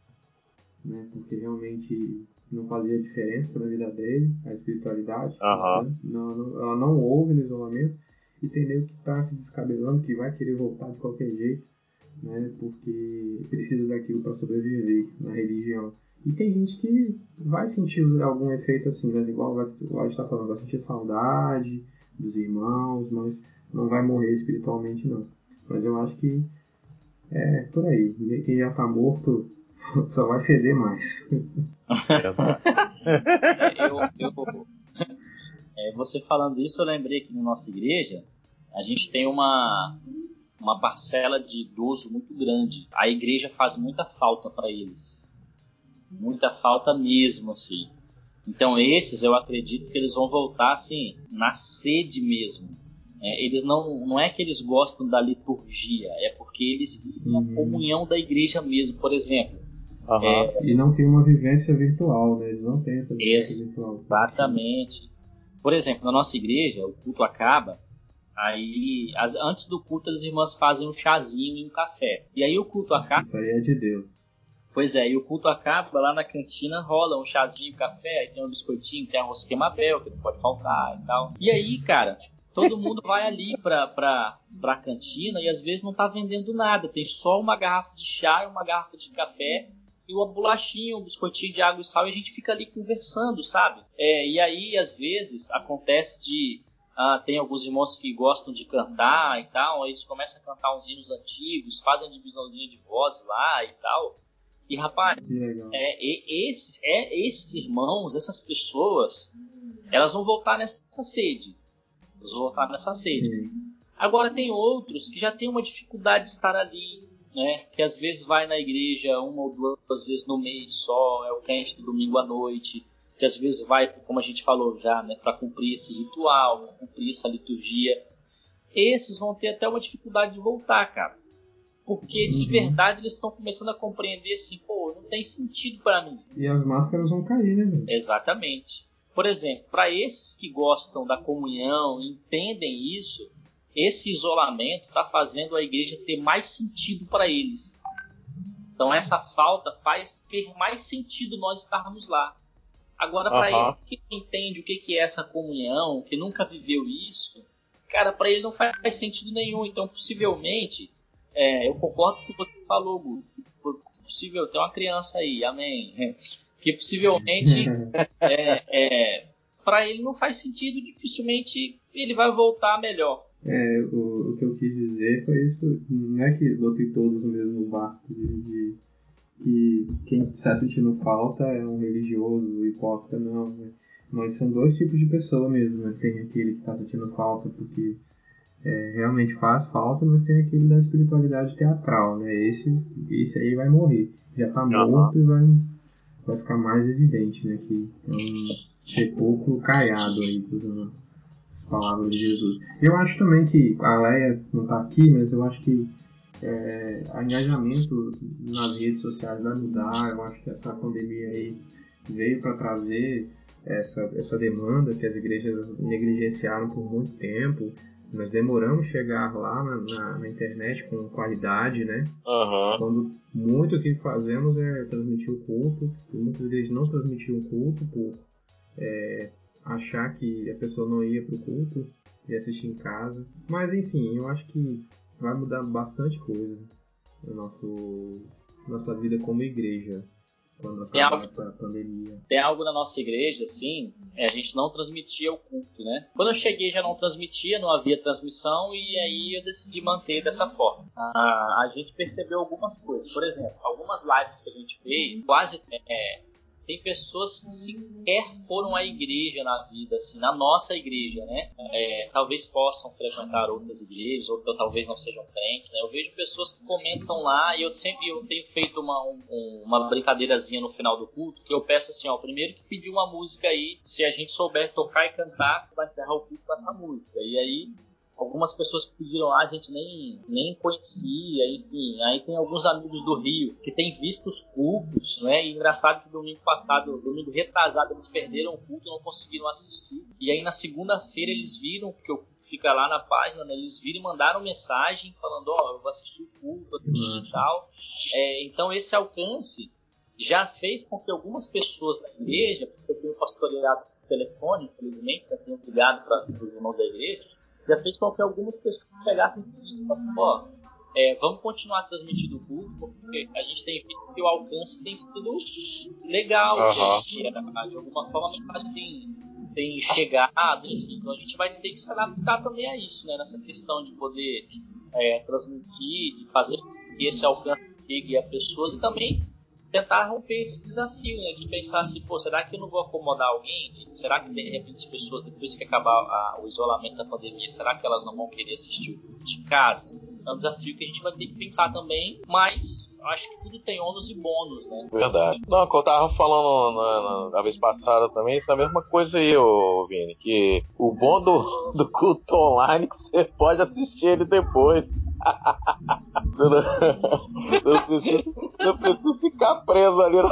né? Porque realmente não fazia diferença na vida dele, a espiritualidade. Uhum. Né? Não, não, ela não ouve no isolamento. E tem nego que está se descabelando, que vai querer voltar de qualquer jeito né? Porque precisa daquilo para sobreviver na religião. E tem gente que vai sentir algum efeito assim, né? Igual, a gente está falando, vai sentir saudade dos irmãos, mas não vai morrer espiritualmente não. Mas eu acho que é por aí. Quem já está morto só vai feder mais. é, eu, eu, é, você falando isso, eu lembrei que na nossa igreja a gente tem uma, uma parcela de idoso muito grande. A igreja faz muita falta para eles. Muita falta mesmo, assim. Então esses eu acredito que eles vão voltar assim, na sede mesmo. É, eles não, não é que eles gostam da liturgia, é porque eles vivem a uhum. comunhão da igreja mesmo. Por exemplo, Uhum. É, e não tem uma vivência virtual, né? Eles não têm essa vivência virtual. Exatamente. Por exemplo, na nossa igreja, o culto acaba, Aí, as, antes do culto, as irmãs fazem um chazinho e um café. E aí o culto acaba. Isso aí é de Deus. Pois é, e o culto acaba, lá na cantina rola um chazinho, um café, aí tem um biscoitinho, tem arroz queimabel, que não pode faltar e tal. E aí, cara, todo mundo vai ali pra, pra, pra cantina e às vezes não tá vendendo nada. Tem só uma garrafa de chá e uma garrafa de café e uma bolachinha, um biscoitinho de água e sal e a gente fica ali conversando, sabe? É, e aí, às vezes, acontece de ah, tem alguns irmãos que gostam de cantar e tal, aí eles começam a cantar uns hinos antigos, fazem divisãozinha de voz lá e tal. E rapaz, é, e, esses, é, esses irmãos, essas pessoas, elas vão voltar nessa sede. Elas vão voltar nessa sede. Agora tem outros que já têm uma dificuldade de estar ali, né? Que às vezes vai na igreja uma ou duas vezes no mês só, é o crente do domingo à noite que às vezes vai, como a gente falou já, né, para cumprir esse ritual, cumprir essa liturgia. Esses vão ter até uma dificuldade de voltar, cara. Porque de uhum. verdade eles estão começando a compreender assim, pô, não tem sentido para mim. E as máscaras vão cair, né? Meu? Exatamente. Por exemplo, para esses que gostam da comunhão, entendem isso, esse isolamento está fazendo a igreja ter mais sentido para eles. Então essa falta faz ter mais sentido nós estarmos lá. Agora, para uhum. esse que entende o que, que é essa comunhão, que nunca viveu isso, cara, para ele não faz sentido nenhum. Então, possivelmente, é, eu concordo com o que você falou, Guto, que possível tem uma criança aí, amém. Que possivelmente é, é, para ele não faz sentido, dificilmente ele vai voltar melhor. É, o, o que eu quis dizer foi isso, não é que botei todos no mesmo barco de, de que quem está sentindo falta é um religioso, hipócrita, não. Né? Mas são dois tipos de pessoa mesmo, né? Tem aquele que está sentindo falta porque é, realmente faz falta, mas tem aquele da espiritualidade teatral, né? Esse, esse aí vai morrer. Já está morto e vai, vai ficar mais evidente, né? Que é um sepulcro caiado aí, usando as palavras de Jesus. Eu acho também que a Leia não está aqui, mas eu acho que é, o engajamento nas redes sociais vai mudar. Eu acho que essa pandemia aí veio para trazer essa, essa demanda que as igrejas negligenciaram por muito tempo. Nós demoramos chegar lá na, na, na internet com qualidade, né? Uhum. Quando muito o que fazemos é transmitir o culto, e muitas igrejas não transmitiam o culto por é, achar que a pessoa não ia para o culto e assistir em casa. Mas enfim, eu acho que vai mudar bastante coisa na nosso, nossa vida como igreja quando acabar algo, essa pandemia. Tem algo na nossa igreja, assim, é, a gente não transmitia o culto, né? Quando eu cheguei já não transmitia, não havia transmissão e aí eu decidi manter dessa forma. Ah, a gente percebeu algumas coisas, por exemplo, algumas lives que a gente fez, quase é, tem pessoas que sequer foram à igreja na vida, assim, na nossa igreja, né? É, talvez possam frequentar outras igrejas, ou talvez não sejam crentes, né? Eu vejo pessoas que comentam lá e eu sempre eu tenho feito uma, um, uma brincadeirazinha no final do culto, que eu peço assim, ó, primeiro que pedir uma música aí, se a gente souber tocar e cantar, vai encerrar o culto com essa música. E aí algumas pessoas que pediram lá a gente nem, nem conhecia, enfim. Aí tem alguns amigos do Rio que têm visto os cultos, né? E engraçado que domingo passado, domingo retrasado, eles perderam o culto, não conseguiram assistir. E aí na segunda-feira eles viram, porque o culto fica lá na página, né? Eles viram e mandaram mensagem falando, ó, oh, eu vou assistir o culto aqui e tal. É, então esse alcance já fez com que algumas pessoas da igreja, porque eu tenho pastoreado por telefone, infelizmente, eu tenho ligado para os irmãos da igreja, já fez com que algumas pessoas pegassem isso e ó, é, vamos continuar transmitindo o culto, porque a gente tem visto que o alcance tem sido legal, uhum. de alguma forma a mensagem tem, tem chegado, enfim, então a gente vai ter que se adaptar também a isso, né, nessa questão de poder é, transmitir, de fazer que esse alcance chegue a pessoas e também tentar romper esse desafio, né? De pensar assim, pô, será que eu não vou acomodar alguém? Será que de repente as pessoas, depois que acabar a, o isolamento da pandemia, será que elas não vão querer assistir de casa? É um desafio que a gente vai ter que pensar também, mas acho que tudo tem ônus e bônus, né? Verdade. Não, que eu tava falando na, na, na, vez passada também, isso é a mesma coisa aí, ô, Vini, que o bom do, do culto online é que você pode assistir ele depois. Você não, você não, precisa, não precisa ficar preso ali. Não,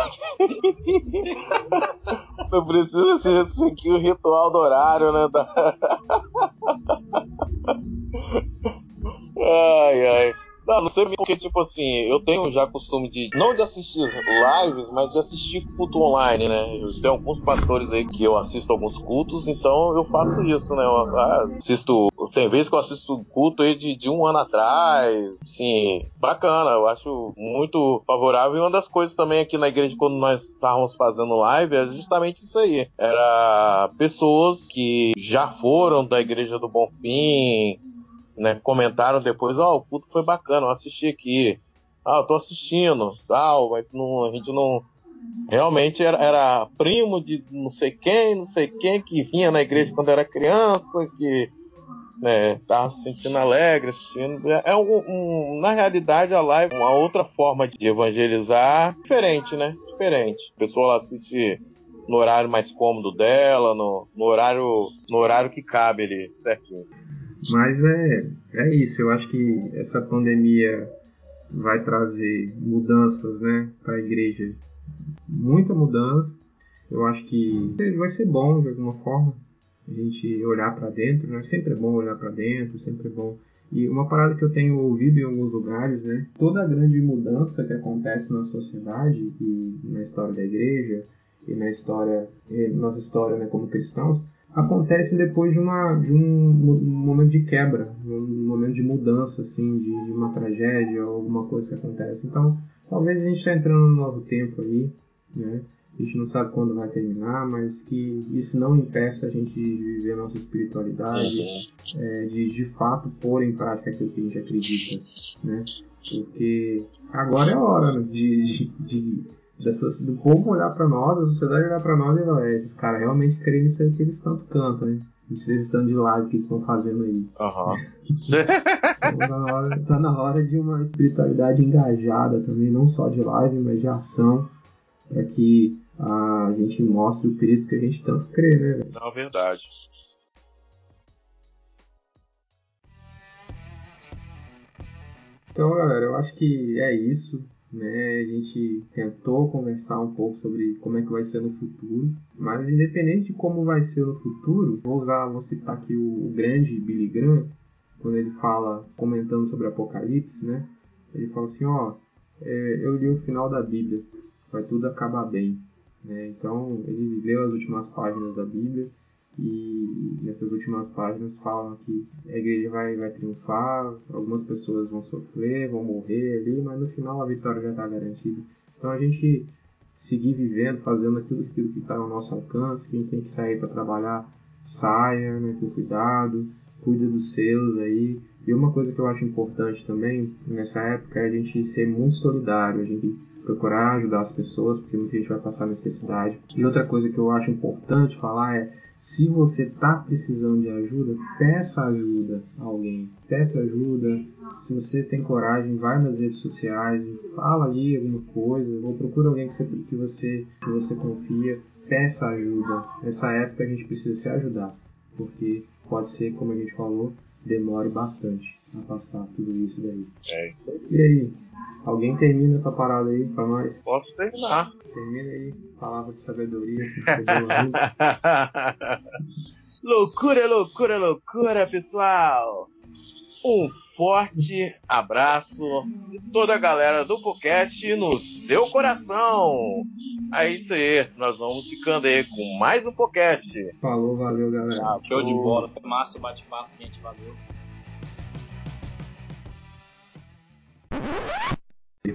não precisa seguir o ritual do horário, né? Ai, ai. Não, não sei porque, tipo assim, eu tenho já costume de, não de assistir lives, mas de assistir culto online, né? Eu tenho alguns pastores aí que eu assisto alguns cultos, então eu faço isso, né? Eu ah, assisto, tem vezes que eu assisto culto aí de, de um ano atrás, sim, bacana, eu acho muito favorável. E uma das coisas também aqui na igreja, quando nós estávamos fazendo live, é justamente isso aí. Era pessoas que já foram da igreja do Bonfim, né, comentaram depois, ó, oh, o culto foi bacana, eu assisti aqui. Ah, eu tô assistindo, tal, mas não, a gente não. Realmente era, era primo de não sei quem, não sei quem, que vinha na igreja quando era criança, que né, tava se sentindo alegre, assistindo. É, é um, um, na realidade a live é uma outra forma de evangelizar, diferente, né? Diferente. A pessoa assiste no horário mais cômodo dela, no, no horário no horário que cabe ali, certinho. Mas é, é isso, eu acho que essa pandemia vai trazer mudanças né, para a igreja. Muita mudança. Eu acho que vai ser bom de alguma forma a gente olhar para dentro, né? Sempre é bom olhar para dentro, sempre é bom. E uma parada que eu tenho ouvido em alguns lugares, né? Toda a grande mudança que acontece na sociedade e na história da igreja e na história, e nossa história né, como cristãos, acontecem depois de, uma, de um, momento de quebra, um momento de mudança, assim, de, de uma tragédia ou alguma coisa que acontece. Então, talvez a gente está entrando num novo tempo aí, né? a gente não sabe quando vai terminar, mas que isso não impeça a gente de viver a nossa espiritualidade, uhum. é, de de fato pôr em prática aquilo que a gente acredita, né? Porque agora é a hora né, de, de, de dessas, do povo olhar para nós, a sociedade olhar para nós e falar, é, esses caras realmente creem nisso aí que eles tanto cantam, né? Vocês estão de live que estão fazendo aí. Uhum. então, tá, na hora, tá na hora de uma espiritualidade engajada também, não só de live, mas de ação, para que a gente mostre o Cristo que a gente tanto crê, né? Não, verdade. Então, galera, eu acho que é isso. Né? A gente tentou conversar um pouco sobre como é que vai ser no futuro, mas independente de como vai ser no futuro, vou usar, vou citar aqui o, o grande Billy Graham, quando ele fala, comentando sobre Apocalipse, né? Ele fala assim, ó, é, eu li o final da Bíblia, vai tudo acabar bem. Né? Então ele leu as últimas páginas da Bíblia e nessas últimas páginas falam que a igreja vai, vai triunfar, algumas pessoas vão sofrer, vão morrer ali, mas no final a vitória já está garantida. Então a gente seguir vivendo, fazendo aquilo, aquilo que está ao nosso alcance, quem tem que sair para trabalhar, saia né, com cuidado, cuida dos seus aí. E uma coisa que eu acho importante também nessa época é a gente ser muito solidário, a gente procurar ajudar as pessoas, porque muita gente vai passar necessidade. E outra coisa que eu acho importante falar é se você está precisando de ajuda, peça ajuda a alguém. Peça ajuda. Se você tem coragem, vai nas redes sociais, fala ali alguma coisa, ou procura alguém que você, que você, que você confia. Peça ajuda. Nessa época a gente precisa se ajudar, porque pode ser, como a gente falou, demore bastante a passar tudo isso daí. É. E aí, alguém termina essa parada aí pra nós? Posso terminar. Termina aí, palavra de sabedoria. loucura, loucura, loucura, pessoal! Um forte abraço de toda a galera do podcast no seu coração. É isso aí, nós vamos ficando aí com mais um podcast. Falou, valeu, galera. Tchau, show de bola, foi massa o bate-papo, gente, valeu.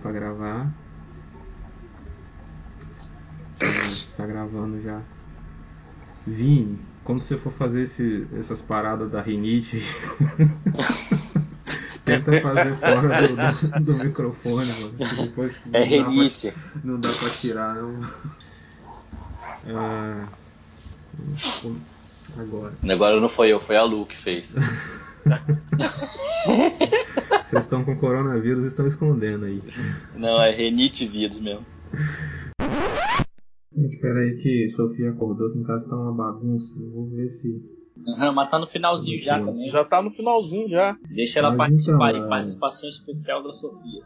Pra gravar. Tá gravando já. Vini, quando você for fazer esse, essas paradas da rinite, tenta fazer fora do, do, do microfone, mano. Depois é rinite. não dá pra tirar, não. Ah, agora. Agora não foi eu, foi a Lu que fez. Vocês estão com coronavírus e estão escondendo aí. Não, é renite vírus mesmo. Gente, espera aí que Sofia acordou, que em casa tá uma bagunça. vou ver se. Uhum, mas tá no finalzinho já também. Já tá no finalzinho já. Deixa ela mas participar então, aí, é... participação especial da Sofia.